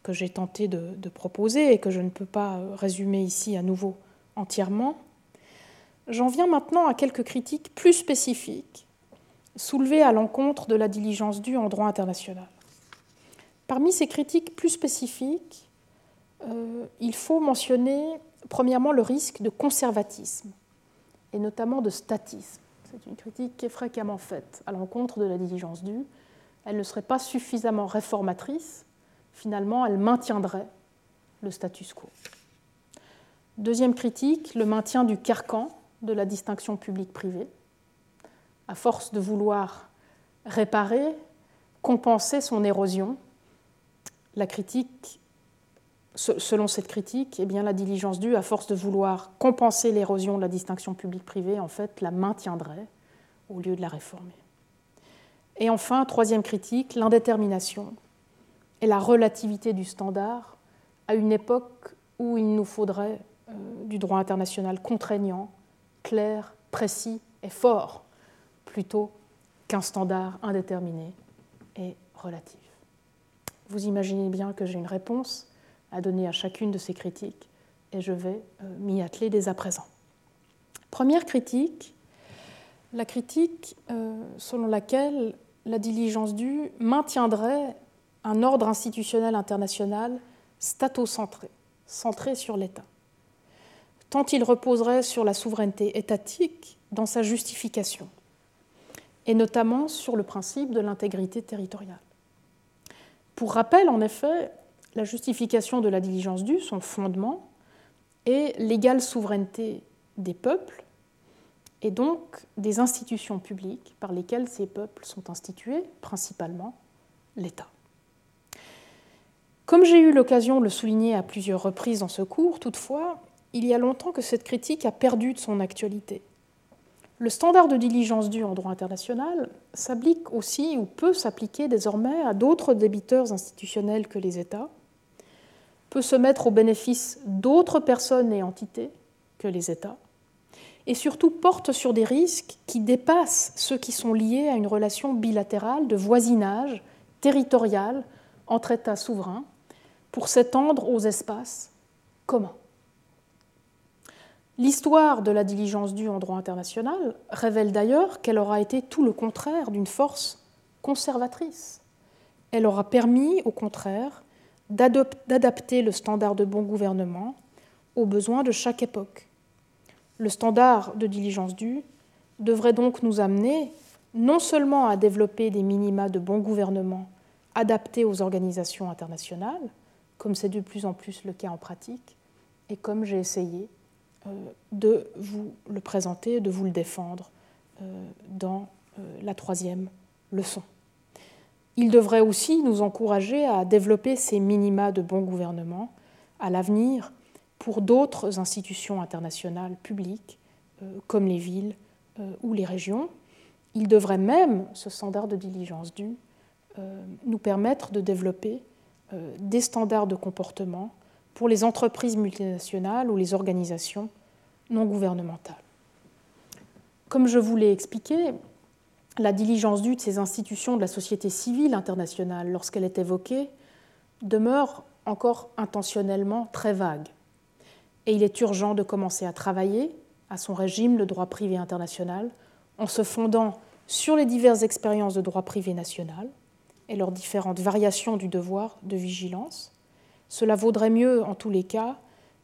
B: que j'ai tenté de, proposer et que je ne peux pas résumer ici à nouveau entièrement, J'en viens maintenant à quelques critiques plus spécifiques soulevées à l'encontre de la diligence due en droit international. Parmi ces critiques plus spécifiques, euh, il faut mentionner premièrement le risque de conservatisme et notamment de statisme. C'est une critique qui est fréquemment faite à l'encontre de la diligence due. Elle ne serait pas suffisamment réformatrice. Finalement, elle maintiendrait le status quo. Deuxième critique, le maintien du carcan de la distinction publique-privée. À force de vouloir réparer, compenser son érosion, la critique, selon cette critique, eh bien, la diligence due, à force de vouloir compenser l'érosion de la distinction publique-privée, en fait, la maintiendrait au lieu de la réformer. Et enfin, troisième critique, l'indétermination et la relativité du standard à une époque où il nous faudrait euh, du droit international contraignant, clair, précis et fort, plutôt qu'un standard indéterminé et relatif. Vous imaginez bien que j'ai une réponse à donner à chacune de ces critiques et je vais euh, m'y atteler dès à présent. Première critique, la critique euh, selon laquelle la diligence due maintiendrait un ordre institutionnel international statocentré, centré sur l'État, tant il reposerait sur la souveraineté étatique dans sa justification, et notamment sur le principe de l'intégrité territoriale. Pour rappel, en effet, la justification de la diligence due, son fondement, est l'égale souveraineté des peuples et donc des institutions publiques par lesquelles ces peuples sont institués, principalement l'État. Comme j'ai eu l'occasion de le souligner à plusieurs reprises dans ce cours, toutefois, il y a longtemps que cette critique a perdu de son actualité. Le standard de diligence due en droit international s'applique aussi ou peut s'appliquer désormais à d'autres débiteurs institutionnels que les États, peut se mettre au bénéfice d'autres personnes et entités que les États, et surtout porte sur des risques qui dépassent ceux qui sont liés à une relation bilatérale de voisinage territorial entre États souverains pour s'étendre aux espaces communs. L'histoire de la diligence due en droit international révèle d'ailleurs qu'elle aura été tout le contraire d'une force conservatrice. Elle aura permis, au contraire, d'adapter le standard de bon gouvernement aux besoins de chaque époque. Le standard de diligence due devrait donc nous amener non seulement à développer des minima de bon gouvernement adaptés aux organisations internationales, comme c'est de plus en plus le cas en pratique, et comme j'ai essayé euh, de vous le présenter, de vous le défendre euh, dans euh, la troisième leçon. Il devrait aussi nous encourager à développer ces minima de bon gouvernement à l'avenir pour d'autres institutions internationales publiques, comme les villes ou les régions. Il devrait même, ce standard de diligence due, nous permettre de développer des standards de comportement pour les entreprises multinationales ou les organisations non gouvernementales. Comme je vous l'ai expliqué, la diligence due de ces institutions de la société civile internationale, lorsqu'elle est évoquée, demeure encore intentionnellement très vague. Et il est urgent de commencer à travailler à son régime de droit privé international en se fondant sur les diverses expériences de droit privé national et leurs différentes variations du devoir de vigilance, cela vaudrait mieux, en tous les cas,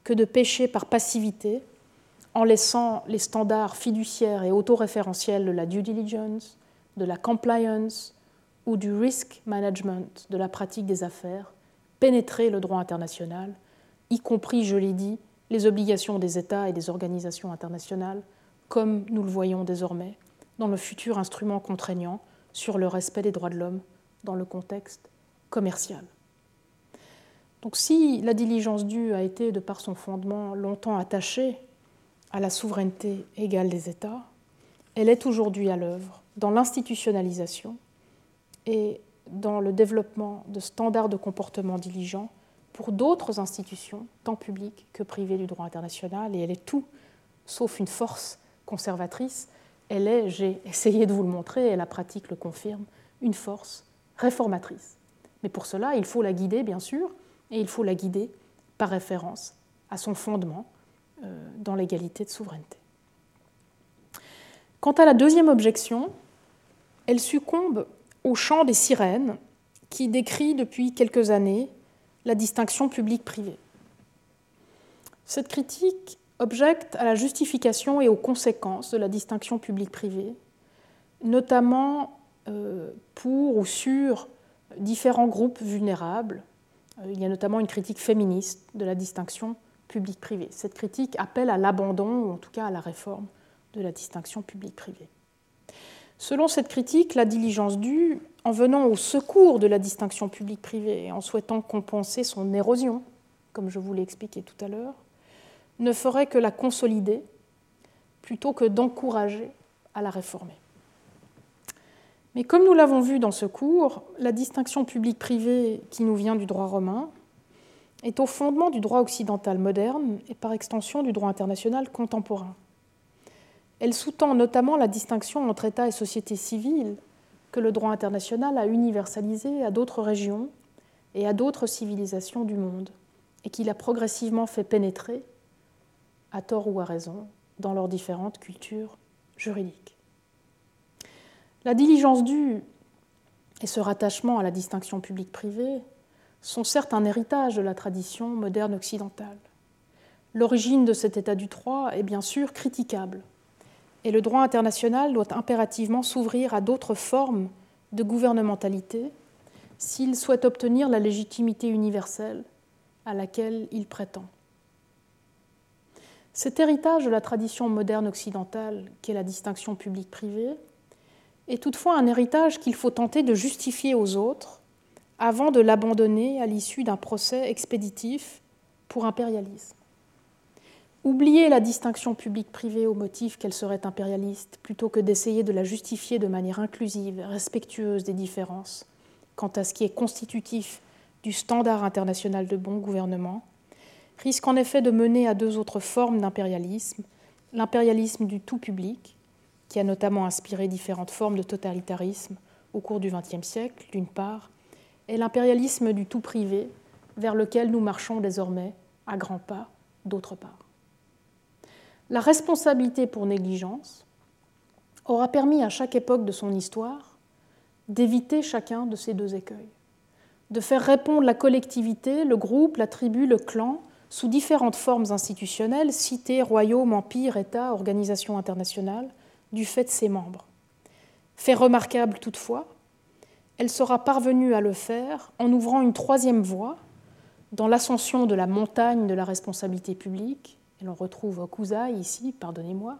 B: que de pécher par passivité en laissant les standards fiduciaires et autoréférentiels de la due diligence, de la compliance ou du risk management de la pratique des affaires pénétrer le droit international, y compris, je l'ai dit, les obligations des États et des organisations internationales, comme nous le voyons désormais dans le futur instrument contraignant sur le respect des droits de l'homme dans le contexte commercial. Donc si la diligence due a été, de par son fondement, longtemps attachée à la souveraineté égale des États, elle est aujourd'hui à l'œuvre dans l'institutionnalisation et dans le développement de standards de comportement diligent pour d'autres institutions, tant publiques que privées du droit international, et elle est tout sauf une force conservatrice, elle est, j'ai essayé de vous le montrer, et la pratique le confirme, une force réformatrice. Mais pour cela, il faut la guider, bien sûr, et il faut la guider par référence à son fondement euh, dans l'égalité de souveraineté. Quant à la deuxième objection, elle succombe au chant des sirènes qui décrit depuis quelques années la distinction publique-privée. Cette critique objecte à la justification et aux conséquences de la distinction publique-privée, notamment pour ou sur différents groupes vulnérables. Euh, il y a notamment une critique féministe de la distinction publique-privée. Cette critique appelle à l'abandon, ou en tout cas à la réforme, de la distinction publique-privée. Selon cette critique, la diligence due, en venant au secours de la distinction publique-privée et en souhaitant compenser son érosion, comme je vous l'ai expliqué tout à l'heure, ne ferait que la consolider plutôt que d'encourager à la réformer. Mais comme nous l'avons vu dans ce cours, la distinction publique-privée qui nous vient du droit romain est au fondement du droit occidental moderne et par extension du droit international contemporain. Elle sous-tend notamment la distinction entre État et société civile que le droit international a universalisé à d'autres régions et à d'autres civilisations du monde, et qu'il a progressivement fait pénétrer, à tort ou à raison, dans leurs différentes cultures juridiques. La diligence due et ce rattachement à la distinction publique-privée sont certes un héritage de la tradition moderne occidentale. L'origine de cet état du droit est bien sûr critiquable, et le droit international doit impérativement s'ouvrir à d'autres formes de gouvernementalité s'il souhaite obtenir la légitimité universelle à laquelle il prétend. Cet héritage de la tradition moderne occidentale, qui est la distinction publique-privée, est toutefois un héritage qu'il faut tenter de justifier aux autres avant de l'abandonner à l'issue d'un procès expéditif pour impérialisme. Oublier la distinction publique-privée au motif qu'elle serait impérialiste, plutôt que d'essayer de la justifier de manière inclusive, respectueuse des différences, quant à ce qui est constitutif du standard international de bon gouvernement, risque en effet de mener à deux autres formes d'impérialisme, l'impérialisme du tout public, qui a notamment inspiré différentes formes de totalitarisme au cours du XXe siècle, d'une part, et l'impérialisme du tout privé, vers lequel nous marchons désormais à grands pas, d'autre part. La responsabilité pour négligence aura permis à chaque époque de son histoire d'éviter chacun de ces deux écueils, de faire répondre la collectivité, le groupe, la tribu, le clan, sous différentes formes institutionnelles, cités, royaumes, empires, États, organisations internationales, du fait de ses membres. Fait remarquable toutefois, elle sera parvenue à le faire en ouvrant une troisième voie dans l'ascension de la montagne de la responsabilité publique. Elle en retrouve ici, pardonnez-moi,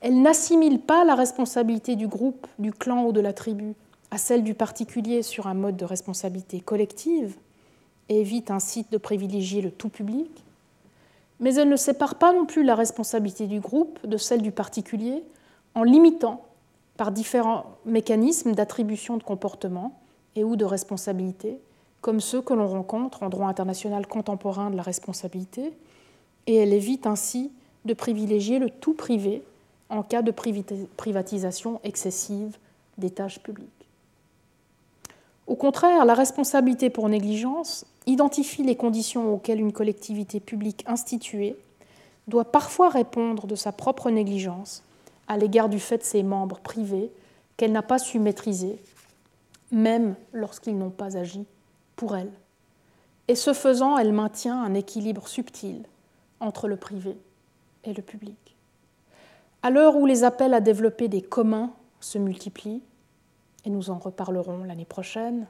B: elle n'assimile pas la responsabilité du groupe, du clan ou de la tribu à celle du particulier sur un mode de responsabilité collective et évite ainsi de privilégier le tout public, mais elle ne sépare pas non plus la responsabilité du groupe de celle du particulier en limitant par différents mécanismes d'attribution de comportement et ou de responsabilité, comme ceux que l'on rencontre en droit international contemporain de la responsabilité, et elle évite ainsi de privilégier le tout privé en cas de privatisation excessive des tâches publiques. Au contraire, la responsabilité pour négligence identifie les conditions auxquelles une collectivité publique instituée doit parfois répondre de sa propre négligence à l'égard du fait de ses membres privés qu'elle n'a pas su maîtriser, même lorsqu'ils n'ont pas agi pour elle. Et ce faisant, elle maintient un équilibre subtil entre le privé et le public. À l'heure où les appels à développer des communs se multiplient, et nous en reparlerons l'année prochaine,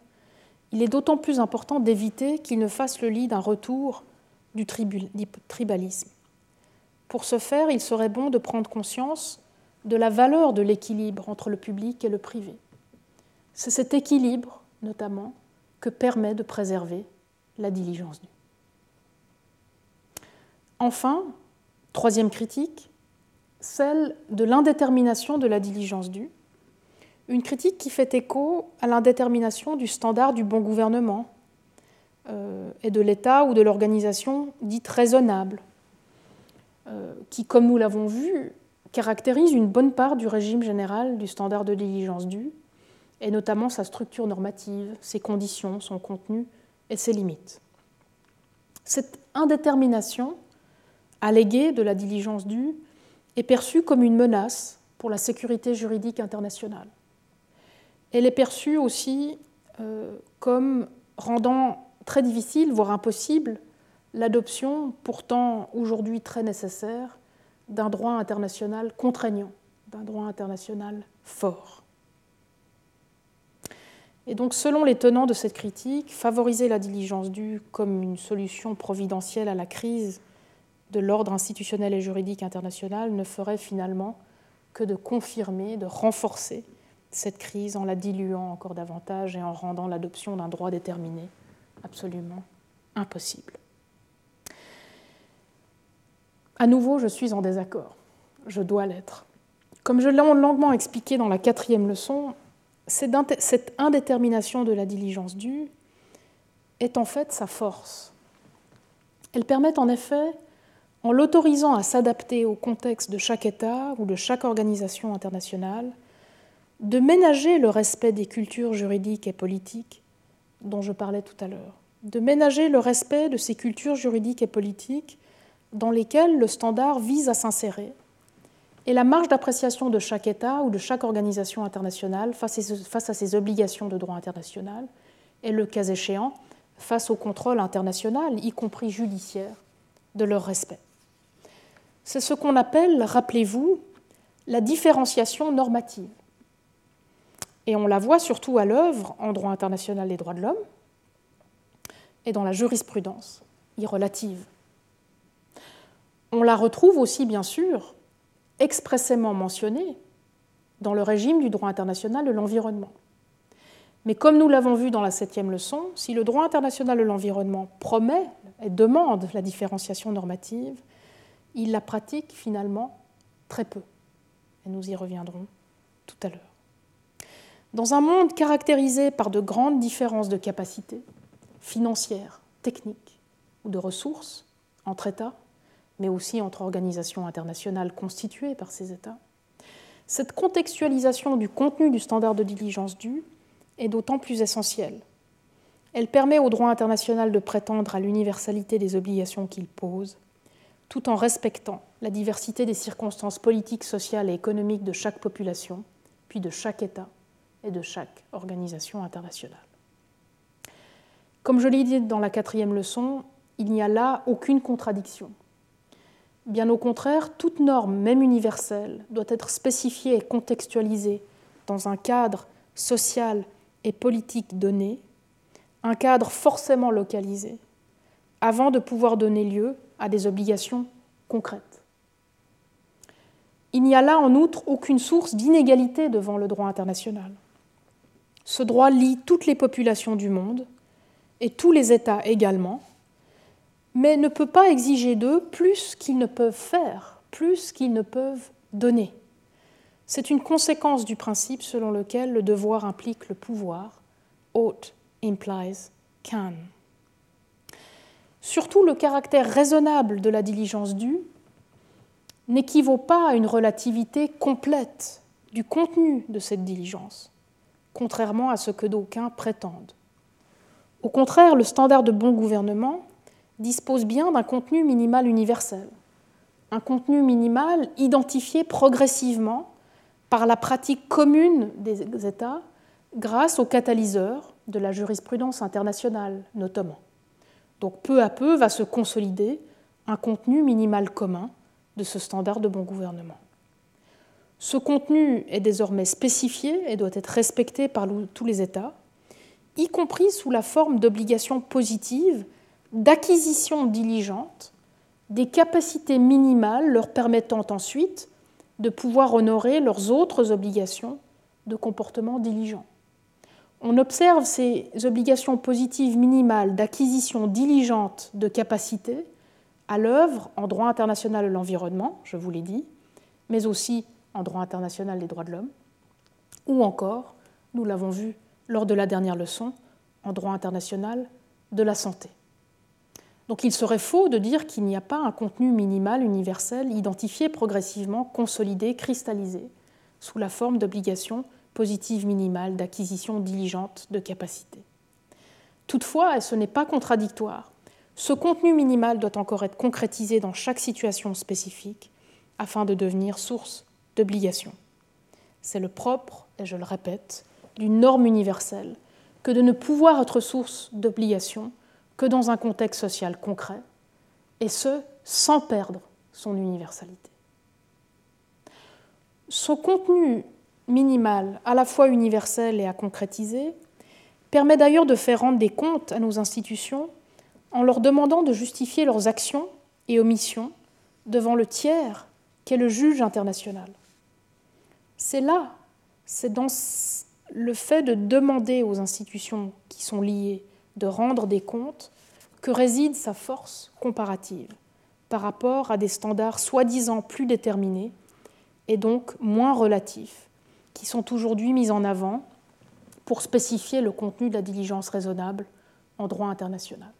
B: il est d'autant plus important d'éviter qu'ils ne fassent le lit d'un retour du tribalisme. Pour ce faire, il serait bon de prendre conscience de la valeur de l'équilibre entre le public et le privé. C'est cet équilibre, notamment, que permet de préserver la diligence due. Enfin, troisième critique, celle de l'indétermination de la diligence due. Une critique qui fait écho à l'indétermination du standard du bon gouvernement euh, et de l'État ou de l'organisation dite raisonnable, euh, qui, comme nous l'avons vu, caractérise une bonne part du régime général du standard de diligence due, et notamment sa structure normative, ses conditions, son contenu et ses limites. Cette indétermination alléguée de la diligence due est perçue comme une menace pour la sécurité juridique internationale. Elle est perçue aussi euh, comme rendant très difficile, voire impossible, l'adoption, pourtant aujourd'hui très nécessaire, d'un droit international contraignant, d'un droit international fort. Et donc, selon les tenants de cette critique, favoriser la diligence due comme une solution providentielle à la crise de l'ordre institutionnel et juridique international ne ferait finalement que de confirmer, de renforcer cette crise en la diluant encore davantage et en rendant l'adoption d'un droit déterminé absolument impossible. À nouveau, je suis en désaccord. Je dois l'être. Comme je l'ai longuement expliqué dans la quatrième leçon, cette indétermination de la diligence due est en fait sa force. Elle permet en effet, en l'autorisant à s'adapter au contexte de chaque État ou de chaque organisation internationale, de ménager le respect des cultures juridiques et politiques dont je parlais tout à l'heure, de ménager le respect de ces cultures juridiques et politiques dans lesquelles le standard vise à s'insérer, et la marge d'appréciation de chaque État ou de chaque organisation internationale face à ses obligations de droit international, et le cas échéant, face au contrôle international, y compris judiciaire, de leur respect. C'est ce qu'on appelle, rappelez-vous, la différenciation normative. Et on la voit surtout à l'œuvre en droit international des droits de l'homme et dans la jurisprudence irrelative. On la retrouve aussi, bien sûr, expressément mentionnée dans le régime du droit international de l'environnement. Mais comme nous l'avons vu dans la septième leçon, si le droit international de l'environnement promet et demande la différenciation normative, il la pratique finalement très peu. Et nous y reviendrons tout à l'heure. Dans un monde caractérisé par de grandes différences de capacités financières, techniques ou de ressources entre États, mais aussi entre organisations internationales constituées par ces États, cette contextualisation du contenu du standard de diligence due est d'autant plus essentielle. Elle permet au droit international de prétendre à l'universalité des obligations qu'il pose, tout en respectant la diversité des circonstances politiques, sociales et économiques de chaque population, puis de chaque État et de chaque organisation internationale. Comme je l'ai dit dans la quatrième leçon, il n'y a là aucune contradiction Bien au contraire, toute norme, même universelle, doit être spécifiée et contextualisée dans un cadre social et politique donné, un cadre forcément localisé, avant de pouvoir donner lieu à des obligations concrètes. Il n'y a là en outre aucune source d'inégalité devant le droit international. Ce droit lie toutes les populations du monde, et tous les États également, mais ne peut pas exiger d'eux plus qu'ils ne peuvent faire, plus qu'ils ne peuvent donner. C'est une conséquence du principe selon lequel le devoir implique le pouvoir. Ought implies can. Surtout, le caractère raisonnable de la diligence due n'équivaut pas à une relativité complète du contenu de cette diligence, contrairement à ce que d'aucuns prétendent. Au contraire, le standard de bon gouvernement dispose bien d'un contenu minimal universel, un contenu minimal identifié progressivement par la pratique commune des États grâce aux catalyseurs de la jurisprudence internationale notamment. Donc peu à peu va se consolider un contenu minimal commun de ce standard de bon gouvernement. Ce contenu est désormais spécifié et doit être respecté par tous les États, y compris sous la forme d'obligations positives d'acquisition diligente des capacités minimales leur permettant ensuite de pouvoir honorer leurs autres obligations de comportement diligent. On observe ces obligations positives minimales d'acquisition diligente de capacités à l'œuvre en droit international de l'environnement, je vous l'ai dit, mais aussi en droit international des droits de l'homme, ou encore, nous l'avons vu lors de la dernière leçon, en droit international de la santé. Donc il serait faux de dire qu'il n'y a pas un contenu minimal universel identifié progressivement, consolidé, cristallisé, sous la forme d'obligations positives minimales d'acquisition diligente de capacités. Toutefois, et ce n'est pas contradictoire, ce contenu minimal doit encore être concrétisé dans chaque situation spécifique afin de devenir source d'obligation. C'est le propre, et je le répète, d'une norme universelle que de ne pouvoir être source d'obligation que dans un contexte social concret et ce, sans perdre son universalité. Son contenu minimal, à la fois universel et à concrétiser, permet d'ailleurs de faire rendre des comptes à nos institutions en leur demandant de justifier leurs actions et omissions devant le tiers qu'est le juge international. C'est là, c'est dans le fait de demander aux institutions qui sont liées de rendre des comptes que réside sa force comparative par rapport à des standards soi-disant plus déterminés et donc moins relatifs, qui sont aujourd'hui mis en avant pour spécifier le contenu de la diligence raisonnable en droit international.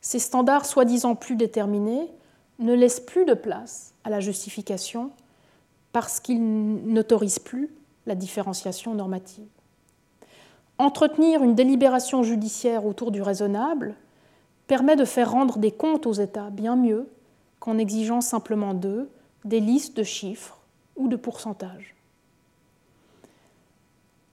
B: Ces standards soi-disant plus déterminés ne laissent plus de place à la justification parce qu'ils n'autorisent plus la différenciation normative. Entretenir une délibération judiciaire autour du raisonnable permet de faire rendre des comptes aux États bien mieux qu'en exigeant simplement d'eux des listes de chiffres ou de pourcentages.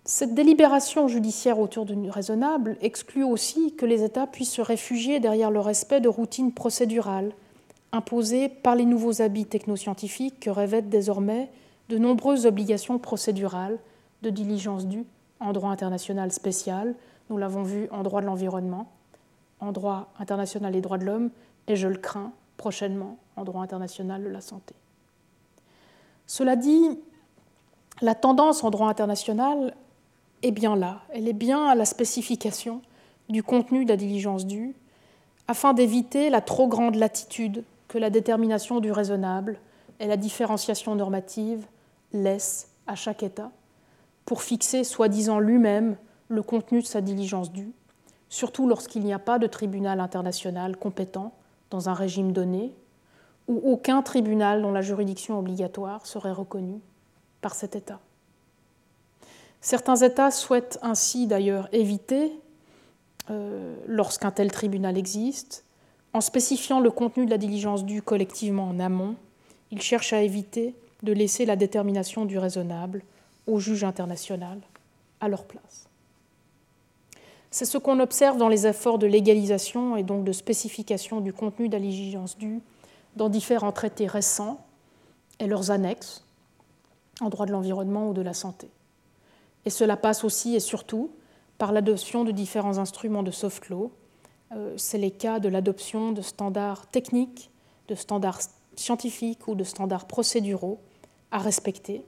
B: Cette délibération judiciaire autour du raisonnable exclut aussi que les États puissent se réfugier derrière le respect de routines procédurales imposées par les nouveaux habits technoscientifiques que revêtent désormais de nombreuses obligations procédurales de diligence due en droit international spécial. Nous l'avons vu en droit de l'environnement, en droit international des droits de l'homme, et je le crains prochainement en droit international de la santé. Cela dit, la tendance en droit international est bien là, elle est bien à la spécification du contenu de la diligence due, afin d'éviter la trop grande latitude que la détermination du raisonnable et la différenciation normative laissent à chaque État pour fixer soi-disant lui-même le contenu de sa diligence due, surtout lorsqu'il n'y a pas de tribunal international compétent dans un régime donné, où aucun tribunal dont la juridiction obligatoire serait reconnu par cet État. Certains États souhaitent ainsi d'ailleurs éviter, euh, lorsqu'un tel tribunal existe, en spécifiant le contenu de la diligence due collectivement en amont, ils cherchent à éviter de laisser la détermination du raisonnable au juge international à leur place. C'est ce qu'on observe dans les efforts de légalisation et donc de spécification du contenu diligence due dans différents traités récents et leurs annexes en droit de l'environnement ou de la santé. Et cela passe aussi et surtout par l'adoption de différents instruments de soft law. Euh, c'est les cas de l'adoption de standards techniques, de standards scientifiques ou de standards procéduraux à respecter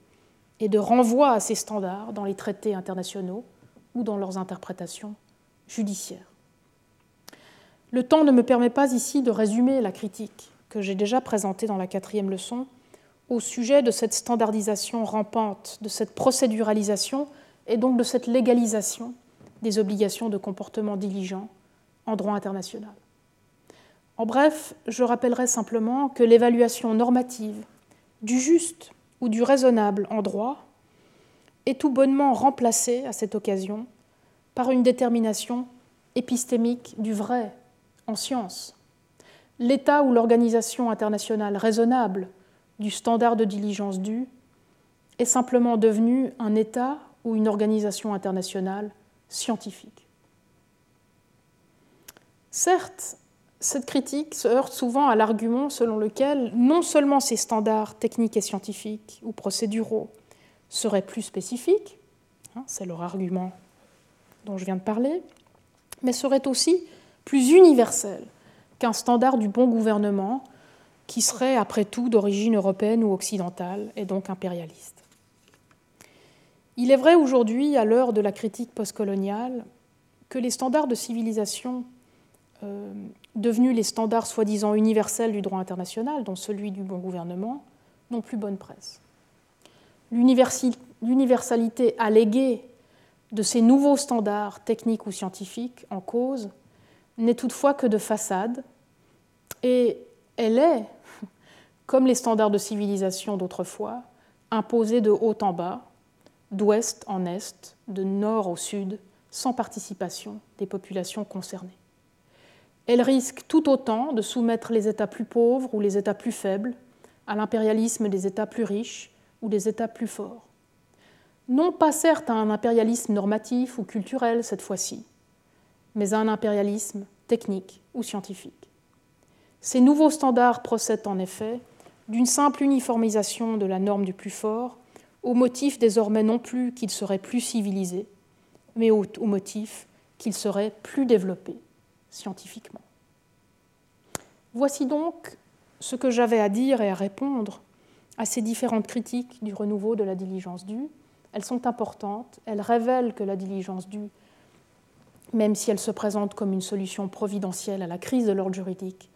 B: et de renvoi à ces standards dans les traités internationaux ou dans leurs interprétations judiciaires. Le temps ne me permet pas ici de résumer la critique que j'ai déjà présentée dans la quatrième leçon au sujet de cette standardisation rampante, de cette procéduralisation et donc de cette légalisation des obligations de comportement diligent en droit international. En bref, je rappellerai simplement que l'évaluation normative du juste ou du raisonnable en droit est tout bonnement remplacée à cette occasion par une détermination épistémique du vrai en science. L'état ou l'organisation internationale raisonnable du standard de diligence due est simplement devenu un état ou une organisation internationale scientifique. Certes, cette critique se heurte souvent à l'argument selon lequel non seulement ces standards techniques et scientifiques ou procéduraux seraient plus spécifiques, hein, c'est leur argument dont je viens de parler, mais seraient aussi plus universels qu'un standard du bon gouvernement qui serait après tout d'origine européenne ou occidentale et donc impérialiste. Il est vrai aujourd'hui, à l'heure de la critique postcoloniale, que les standards de civilisation euh, devenus les standards soi-disant universels du droit international, dont celui du bon gouvernement, n'ont plus bonne presse. L'universalité alléguée de ces nouveaux standards techniques ou scientifiques en cause n'est toutefois que de façade, et elle est, comme les standards de civilisation d'autrefois, imposée de haut en bas, d'ouest en est, de nord au sud, sans participation des populations concernées. Elle risque tout autant de soumettre les États plus pauvres ou les États plus faibles à l'impérialisme des États plus riches ou des États plus forts. Non pas certes à un impérialisme normatif ou culturel cette fois-ci, mais à un impérialisme technique ou scientifique. Ces nouveaux standards procèdent en effet d'une simple uniformisation de la norme du plus fort, au motif désormais non plus qu'il serait plus civilisé, mais au, motif qu'il serait plus développé scientifiquement. Voici donc ce que j'avais à dire et à répondre à ces différentes critiques du renouveau de la diligence due. Elles sont importantes, elles révèlent que la diligence due, même si elle se présente comme une solution providentielle à la crise de l'ordre juridique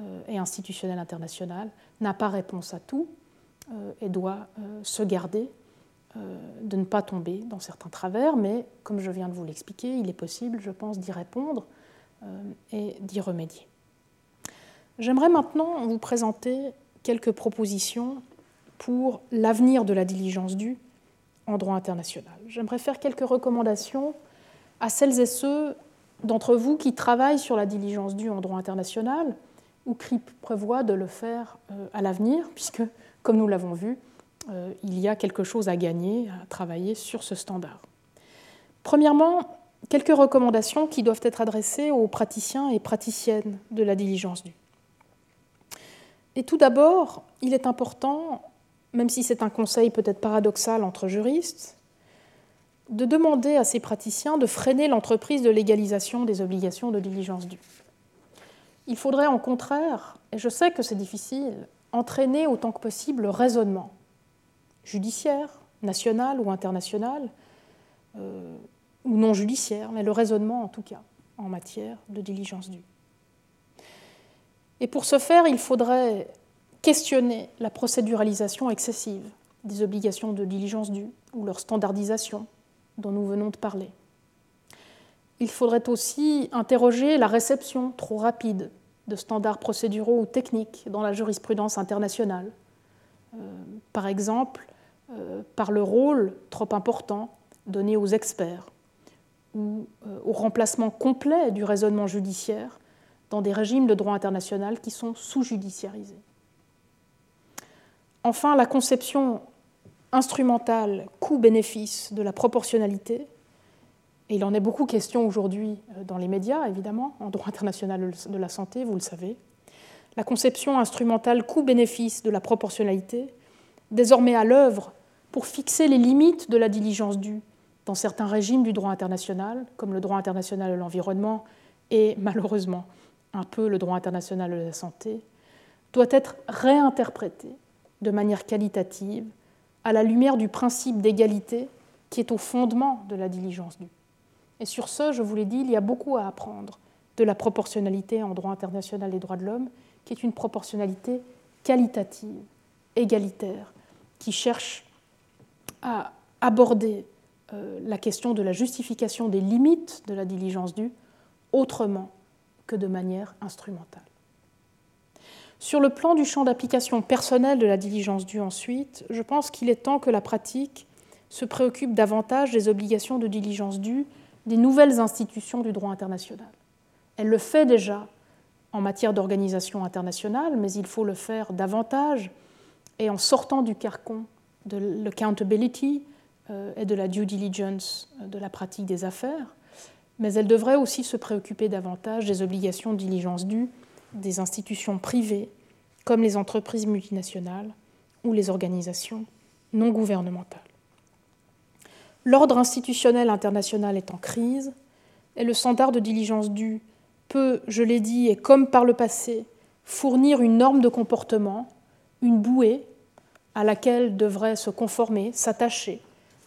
B: euh, et institutionnel international, n'a pas réponse à tout euh, et doit euh, se garder de ne pas tomber dans certains travers, mais comme je viens de vous l'expliquer, il est possible, je pense, d'y répondre et d'y remédier. J'aimerais maintenant vous présenter quelques propositions pour l'avenir de la diligence due en droit international. J'aimerais faire quelques recommandations à celles et ceux d'entre vous qui travaillent sur la diligence due en droit international ou qui prévoient de le faire euh, à l'avenir, puisque, comme nous l'avons vu, euh, il y a quelque chose à gagner à travailler sur ce standard. Premièrement, quelques recommandations qui doivent être adressées aux praticiens et praticiennes de la diligence due. Et tout d'abord, il est important même si c'est un conseil peut-être paradoxal entre juristes, de demander à ces praticiens de freiner l'entreprise de légalisation des obligations de diligence due. Il faudrait en contraire, et je sais que c'est difficile, entraîner autant que possible le raisonnement judiciaire, national ou international, euh, ou non judiciaire, mais le raisonnement en tout cas en matière de diligence due. Et pour ce faire, il faudrait questionner la procéduralisation excessive des obligations de diligence due ou leur standardisation dont nous venons de parler. Il faudrait aussi interroger la réception trop rapide de standards procéduraux ou techniques dans la jurisprudence internationale, euh, par exemple euh, par le rôle trop important donné aux experts ou euh, au remplacement complet du raisonnement judiciaire dans des régimes de droit international qui sont sous-judiciarisés. Enfin, la conception instrumentale coût-bénéfice de la proportionnalité, et il en est beaucoup question aujourd'hui euh, dans les médias, évidemment, en droit international de la santé, vous le savez, la conception instrumentale coût-bénéfice de la proportionnalité, désormais à l'œuvre pour fixer les limites de la diligence due dans certains régimes du droit international, comme le droit international de l'environnement et malheureusement un peu le droit international de la santé, doit être réinterprétée de manière qualitative à la lumière du principe d'égalité qui est au fondement de la diligence due. Et sur ce, je vous l'ai dit, il y a beaucoup à apprendre de la proportionnalité en droit international des droits de l'homme, qui est une proportionnalité qualitative, égalitaire, qui cherche à aborder la question de la justification des limites de la diligence due autrement que de manière instrumentale. Sur le plan du champ d'application personnel de la diligence due ensuite, je pense qu'il est temps que la pratique se préoccupe davantage des obligations de diligence due des nouvelles institutions du droit international. Elle le fait déjà en matière d'organisation internationale, mais il faut le faire davantage et en sortant du carcan de l'accountability euh, et de la due diligence euh, de la pratique des affaires, mais elle devrait aussi se préoccuper davantage des obligations de diligence due des institutions privées comme les entreprises multinationales ou les organisations non gouvernementales. L'ordre institutionnel international est en crise et le standard de diligence due peut, je l'ai dit, et comme par le passé, fournir une norme de comportement, une bouée à laquelle devraient se conformer, s'attacher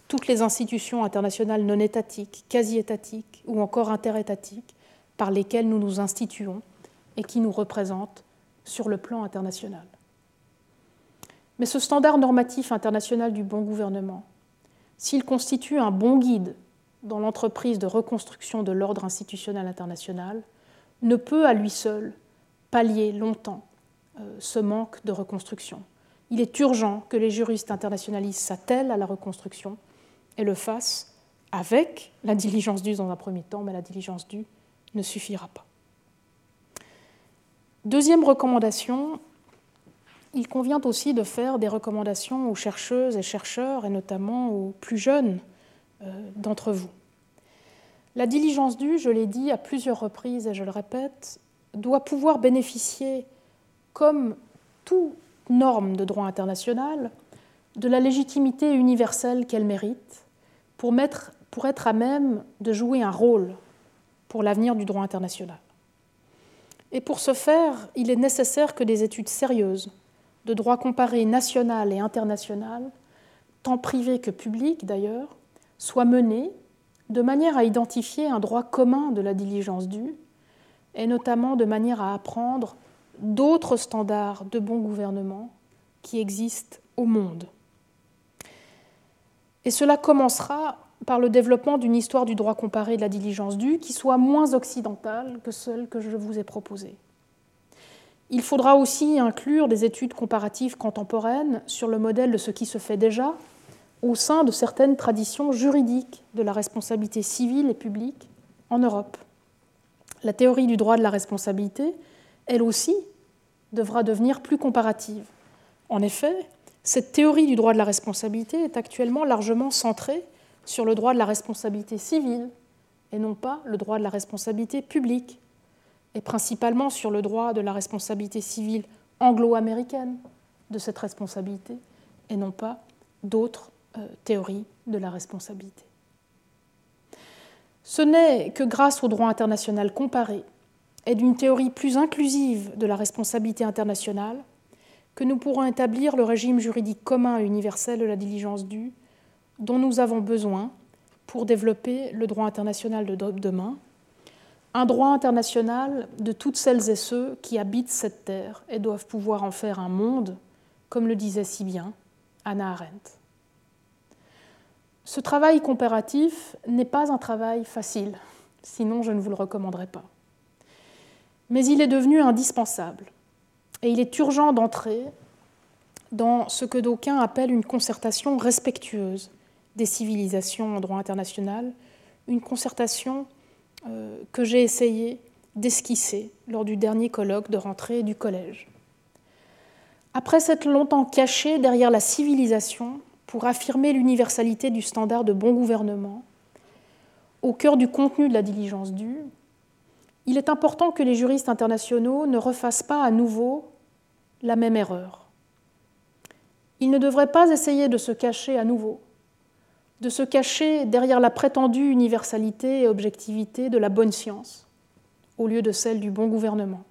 B: toutes les institutions internationales non étatiques, quasi-étatiques ou encore interétatiques par lesquelles nous nous instituons et qui nous représentent sur le plan international. Mais ce standard normatif international du bon gouvernement, s'il constitue un bon guide dans l'entreprise de reconstruction de l'ordre institutionnel international, ne peut à lui seul pallier longtemps euh, ce manque de reconstruction. Il est urgent que les juristes internationalistes s'attellent à la reconstruction et le fassent avec la diligence due dans un premier temps, mais la diligence due ne suffira pas. Deuxième recommandation, il convient aussi de faire des recommandations aux chercheuses et chercheurs, et notamment aux plus jeunes euh, d'entre vous. La diligence due, je l'ai dit à plusieurs reprises et je le répète, doit pouvoir bénéficier comme toute norme de droit international, de la légitimité universelle qu'elle mérite pour, être à même de jouer un rôle pour l'avenir du droit international. Et pour ce faire, il est nécessaire que des études sérieuses de droit comparé national et international, tant privé que public d'ailleurs, soient menées de manière à identifier un droit commun de la diligence due, et notamment de manière à apprendre d'autres standards de bon gouvernement qui existent au monde. Et cela commencera par le développement d'une histoire du droit comparé de la diligence due qui soit moins occidentale que celle que je vous ai proposée. Il faudra aussi inclure des études comparatives contemporaines sur le modèle de ce qui se fait déjà au sein de certaines traditions juridiques de la responsabilité civile et publique en Europe. La théorie du droit de la responsabilité, elle aussi, devra devenir plus comparative. En effet, cette théorie du droit de la responsabilité est actuellement largement centrée sur le droit de la responsabilité civile et non pas le droit de la responsabilité publique, et principalement sur le droit de la responsabilité civile anglo-américaine de cette responsabilité et non pas d'autres euh, théories de la responsabilité. Ce n'est que grâce au droit international comparé et d'une théorie plus inclusive de la responsabilité internationale que nous pourrons établir le régime juridique commun et universel de la diligence due dont nous avons besoin pour développer le droit international de demain, un droit international de toutes celles et ceux qui habitent cette terre et doivent pouvoir en faire un monde, comme le disait si bien Anna Arendt. Ce travail comparatif n'est pas un travail facile, sinon je ne vous le recommanderais pas. Mais il est devenu indispensable et il est urgent d'entrer dans ce que d'aucuns appellent une concertation respectueuse des civilisations en droit international, une concertation euh, que j'ai essayé d'esquisser lors du dernier colloque de rentrée du collège. Après s'être longtemps caché derrière la civilisation pour affirmer l'universalité du standard de bon gouvernement, au cœur du contenu de la diligence due, il est important que les juristes internationaux ne refassent pas à nouveau la même erreur. Ils ne devraient pas essayer de se cacher à nouveau de se cacher derrière la prétendue universalité et objectivité de la bonne science, au lieu de celle du bon gouvernement,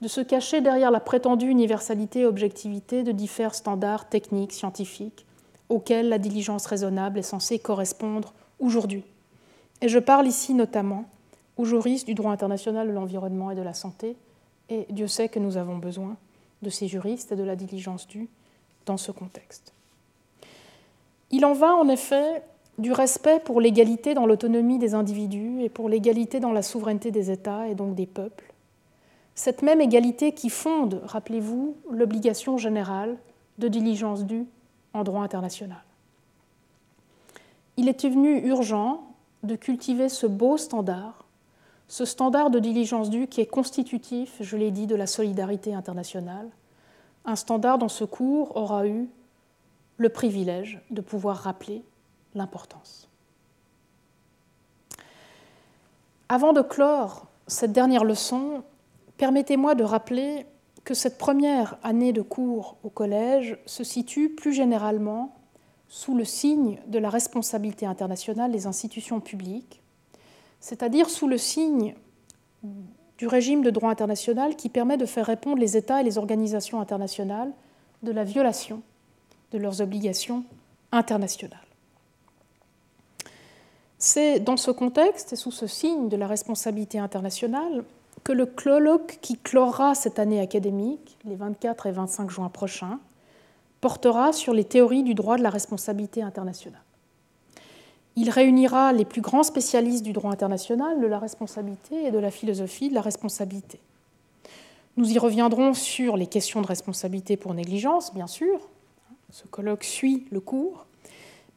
B: de se cacher derrière la prétendue universalité et objectivité de divers standards techniques, scientifiques, auxquels la diligence raisonnable est censée correspondre aujourd'hui. Et je parle ici notamment aux juristes du droit international de l'environnement et de la santé, et Dieu sait que nous avons besoin de ces juristes et de la diligence due dans ce contexte. Il en va en effet du respect pour l'égalité dans l'autonomie des individus et pour l'égalité dans la souveraineté des États et donc des peuples. Cette même égalité qui fonde, rappelez-vous, l'obligation générale de diligence due en droit international. Il est devenu urgent de cultiver ce beau standard, ce standard de diligence due qui est constitutif, je l'ai dit, de la solidarité internationale, un standard dont ce cours aura eu le privilège de pouvoir rappeler l'importance. Avant de clore cette dernière leçon, permettez-moi de rappeler que cette première année de cours au collège se situe plus généralement sous le signe de la responsabilité internationale des institutions publiques, c'est-à-dire sous le signe du régime de droit international qui permet de faire répondre les États et les organisations internationales de la violation de leurs obligations internationales. C'est dans ce contexte et sous ce signe de la responsabilité internationale que le colloque qui clora cette année académique, les 24 et 25 juin prochains, portera sur les théories du droit de la responsabilité internationale. Il réunira les plus grands spécialistes du droit international, de la responsabilité et de la philosophie de la responsabilité. Nous y reviendrons sur les questions de responsabilité pour négligence, bien sûr, ce colloque suit le cours,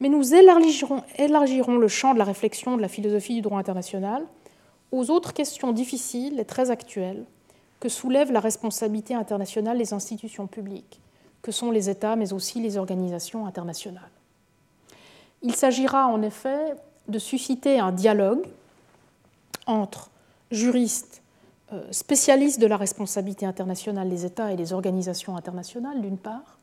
B: mais nous élargirons, le champ de la réflexion de la philosophie du droit international aux autres questions difficiles et très actuelles que soulève la responsabilité internationale des institutions publiques, que sont les États, mais aussi les organisations internationales. Il s'agira en effet de susciter un dialogue entre juristes euh, spécialiste de la responsabilité internationale des États et des organisations internationales, d'une part,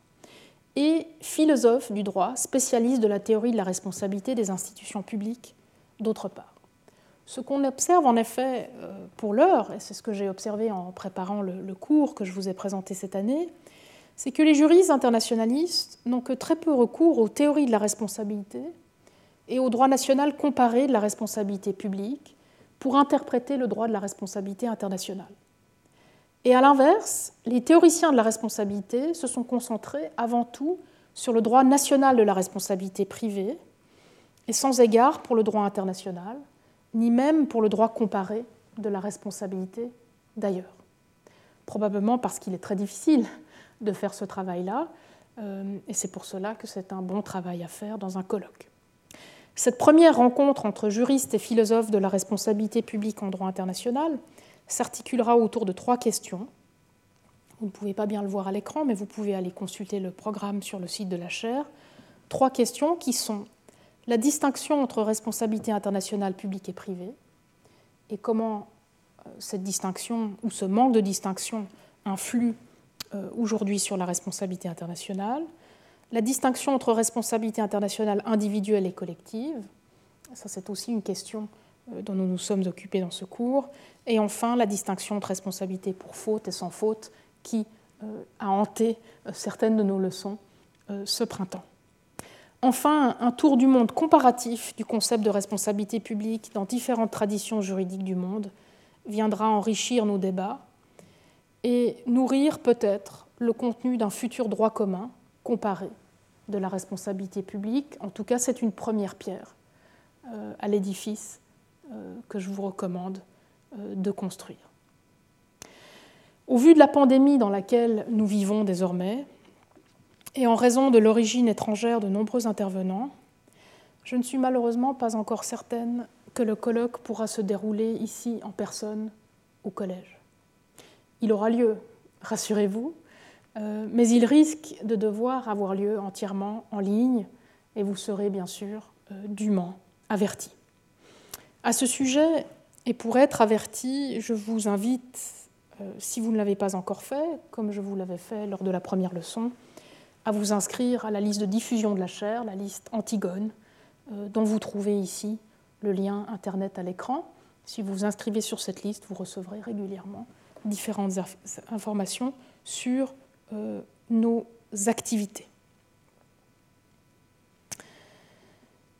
B: et philosophe du droit, spécialiste de la théorie de la responsabilité des institutions publiques, d'autre part. Ce qu'on observe en effet euh, pour l'heure, et c'est ce que j'ai observé en préparant le, cours que je vous ai présenté cette année, c'est que les juristes internationalistes n'ont que très peu recours aux théories de la responsabilité et au droit national comparé de la responsabilité publique pour interpréter le droit de la responsabilité internationale. Et à l'inverse, les théoriciens de la responsabilité se sont concentrés avant tout sur le droit national de la responsabilité privée, et sans égard pour le droit international, ni même pour le droit comparé de la responsabilité d'ailleurs. Probablement parce qu'il est très difficile de faire ce travail-là, euh, et c'est pour cela que c'est un bon travail à faire dans un colloque. Cette première rencontre entre juristes et philosophes de la responsabilité publique en droit international s'articulera autour de trois questions. Vous ne pouvez pas bien le voir à l'écran, mais vous pouvez aller consulter le programme sur le site de la chaire. Trois questions qui sont la distinction entre responsabilité internationale publique et privée, et comment euh, cette distinction ou ce manque de distinction influe aujourd'hui sur la responsabilité internationale, la distinction entre responsabilité internationale individuelle et collective, ça c'est aussi une question euh, dont nous nous sommes occupés dans ce cours, et enfin la distinction entre responsabilité pour faute et sans faute qui a hanté certaines de nos leçons ce printemps. Enfin, un tour du monde comparatif du concept de responsabilité publique dans différentes traditions juridiques du monde viendra enrichir nos débats et nourrir peut-être le contenu d'un futur droit commun comparé de la responsabilité publique. En tout cas, c'est une première pierre euh, à l'édifice euh, que je vous recommande euh, de construire. Au vu de la pandémie dans laquelle nous vivons désormais, et en raison de l'origine étrangère de nombreux intervenants, je ne suis malheureusement pas encore certaine que le colloque pourra se dérouler ici en personne au collège. Il aura lieu, rassurez-vous, euh, mais il risque de devoir avoir lieu entièrement en ligne et vous serez bien sûr euh, dûment avertis. À ce sujet, et pour être averti, je vous invite, euh, si vous ne l'avez pas encore fait, comme je vous l'avais fait lors de la première leçon, à vous inscrire à la liste de diffusion de la chaire, la liste Antigone, dont vous trouvez ici le lien Internet à l'écran. Si vous vous inscrivez sur cette liste, vous recevrez régulièrement différentes informations sur euh, nos activités.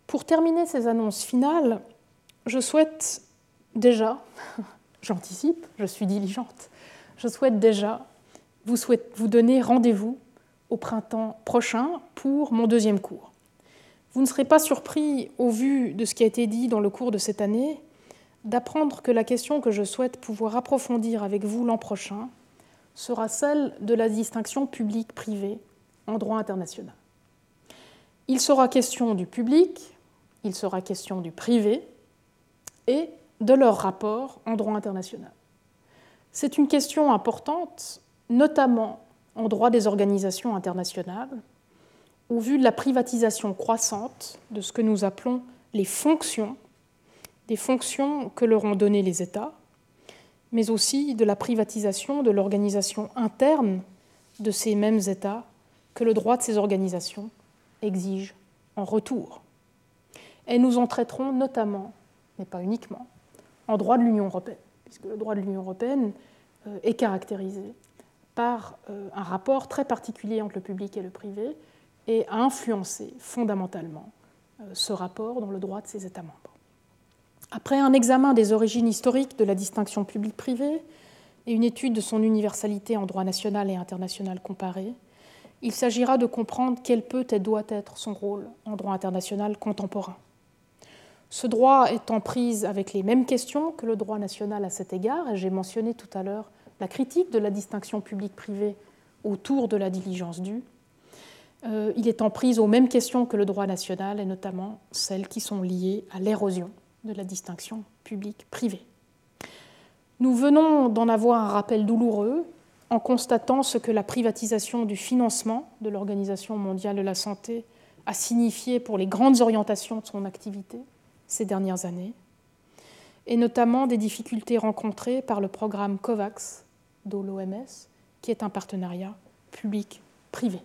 B: Pour terminer ces annonces finales, je souhaite déjà, j'anticipe, je suis diligente, je souhaite déjà vous, vous donner rendez-vous au printemps prochain pour mon deuxième cours. Vous ne serez pas surpris, au vu de ce qui a été dit dans le cours de cette année, d'apprendre que la question que je souhaite pouvoir approfondir avec vous l'an prochain sera celle de la distinction publique-privée en droit international. Il sera question du public, il sera question du privé et de leur rapport en droit international. C'est une question importante, notamment en droit des organisations internationales, au vu de la privatisation croissante de ce que nous appelons les fonctions, fonctions que leur ont données les États, mais aussi de la privatisation de l'organisation interne de ces mêmes États que le droit de ces organisations exige en retour. Et nous en traiterons notamment, mais pas uniquement, en droit de l'Union européenne, puisque le droit de l'Union européenne euh, est caractérisé par euh, un rapport très particulier entre le public et le privé et a influencé fondamentalement euh, ce rapport dans le droit de ses États membres. Après un examen des origines historiques de la distinction publique-privée et une étude de son universalité en droit national et international comparé, il s'agira de comprendre quel peut et doit être son rôle en droit international contemporain. Ce droit en prise avec les mêmes questions que le droit national à cet égard, et j'ai mentionné tout à l'heure la critique de la distinction publique-privée autour de la diligence due, euh, il est en prise aux mêmes questions que le droit national, et notamment celles qui sont liées à l'érosion de la distinction publique-privée. Nous venons d'en avoir un rappel douloureux en constatant ce que la privatisation du financement de l'Organisation mondiale de la santé a signifié pour les grandes orientations de son activité ces dernières années. et notamment des difficultés rencontrées par le programme COVAX de l'OMS, qui est un partenariat public-privé.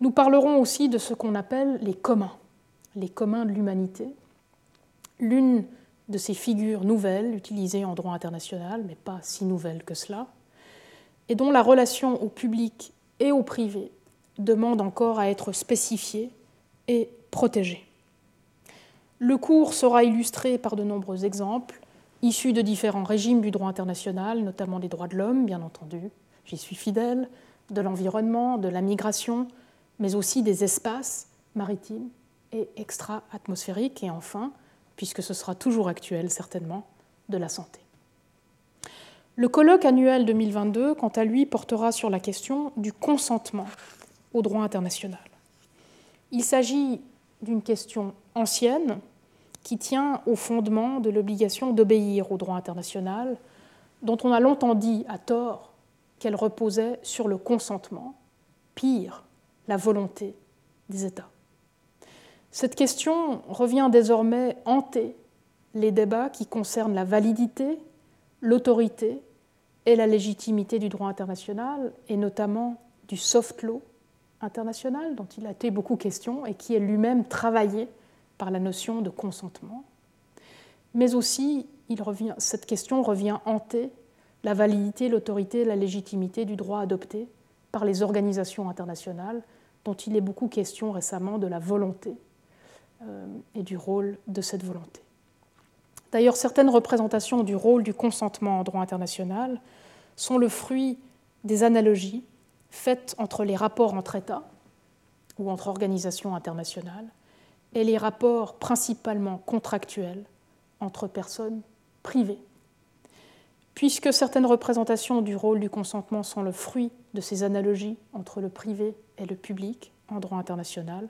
B: Nous parlerons aussi de ce qu'on appelle les communs, les communs de l'humanité, l'une de ces figures nouvelles utilisées en droit international, mais pas si nouvelles que cela, et dont la relation au public et au privé demande encore à être spécifiée et protégée. Le cours sera illustré par de nombreux exemples, issus de différents régimes du droit international, notamment des droits de l'homme, bien entendu, j'y suis fidèle, de l'environnement, de la migration, mais aussi des espaces maritimes et extra-atmosphériques, et enfin, puisque ce sera toujours actuel certainement, de la santé. Le colloque annuel 2022, quant à lui, portera sur la question du consentement au droit international. Il s'agit d'une question ancienne, qui tient au fondement de l'obligation d'obéir au droit international, dont on a longtemps dit à tort qu'elle reposait sur le consentement, pire, la volonté des États. Cette question revient désormais hanter les débats qui concernent la validité, l'autorité et la légitimité du droit international, et notamment du soft law international, dont il a été beaucoup question et qui est lui-même travaillé par la notion de consentement, mais aussi cette question revient hanter la validité, l'autorité, la légitimité du droit adopté par les organisations internationales, dont il est beaucoup question récemment de la volonté et du rôle de cette volonté. D'ailleurs, certaines représentations du rôle du consentement en droit international sont le fruit des analogies faites entre les rapports entre États ou entre organisations internationales et les rapports principalement contractuels entre personnes privées. Puisque certaines représentations du rôle du consentement sont le fruit de ces analogies entre le privé et le public en droit international,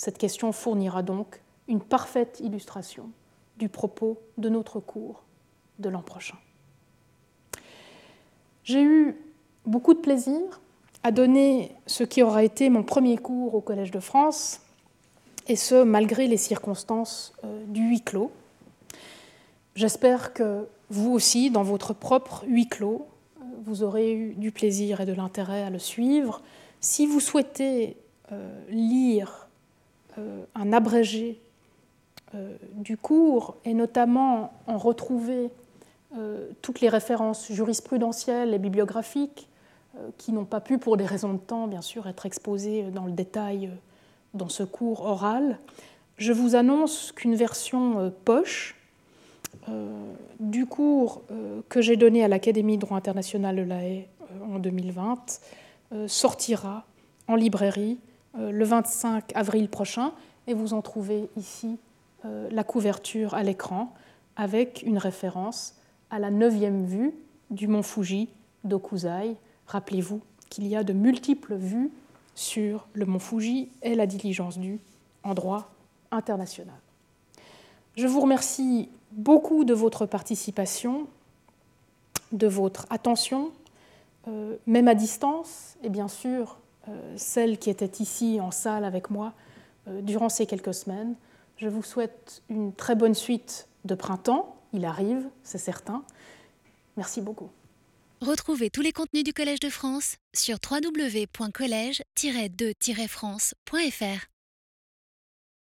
B: cette question fournira donc une parfaite illustration du propos de notre cours de l'an prochain. J'ai eu beaucoup de plaisir à donner ce qui aura été mon premier cours au Collège de France et ce, malgré les circonstances euh, du huis clos. J'espère que vous aussi, dans votre propre huis clos, euh, vous aurez eu du plaisir et de l'intérêt à le suivre. Si vous souhaitez euh, lire un abrégé du cours et notamment en retrouver toutes les références jurisprudentielles et bibliographiques qui n'ont pas pu, pour des raisons de temps, bien sûr, être exposées dans le détail dans ce cours oral, je vous annonce qu'une version euh, poche euh, du cours euh, que j'ai donné à l'Académie de droit international de la Haye en 2020 sortira en librairie le 25 avril prochain et vous en trouvez ici la couverture à l'écran avec une référence à la neuvième vue du mont Fuji d'Okuzai. Rappelez-vous qu'il y a de multiples vues sur le mont Fuji et la diligence due en droit international. Je vous remercie beaucoup de votre participation, de votre attention, euh, même à distance, et bien sûr euh, celle qui était ici en salle avec moi euh, durant ces quelques semaines. Je vous souhaite une très bonne suite de printemps. Il arrive, c'est certain. Merci beaucoup.
A: Retrouvez tous les contenus du Collège de France sur www.colège-2-france.fr.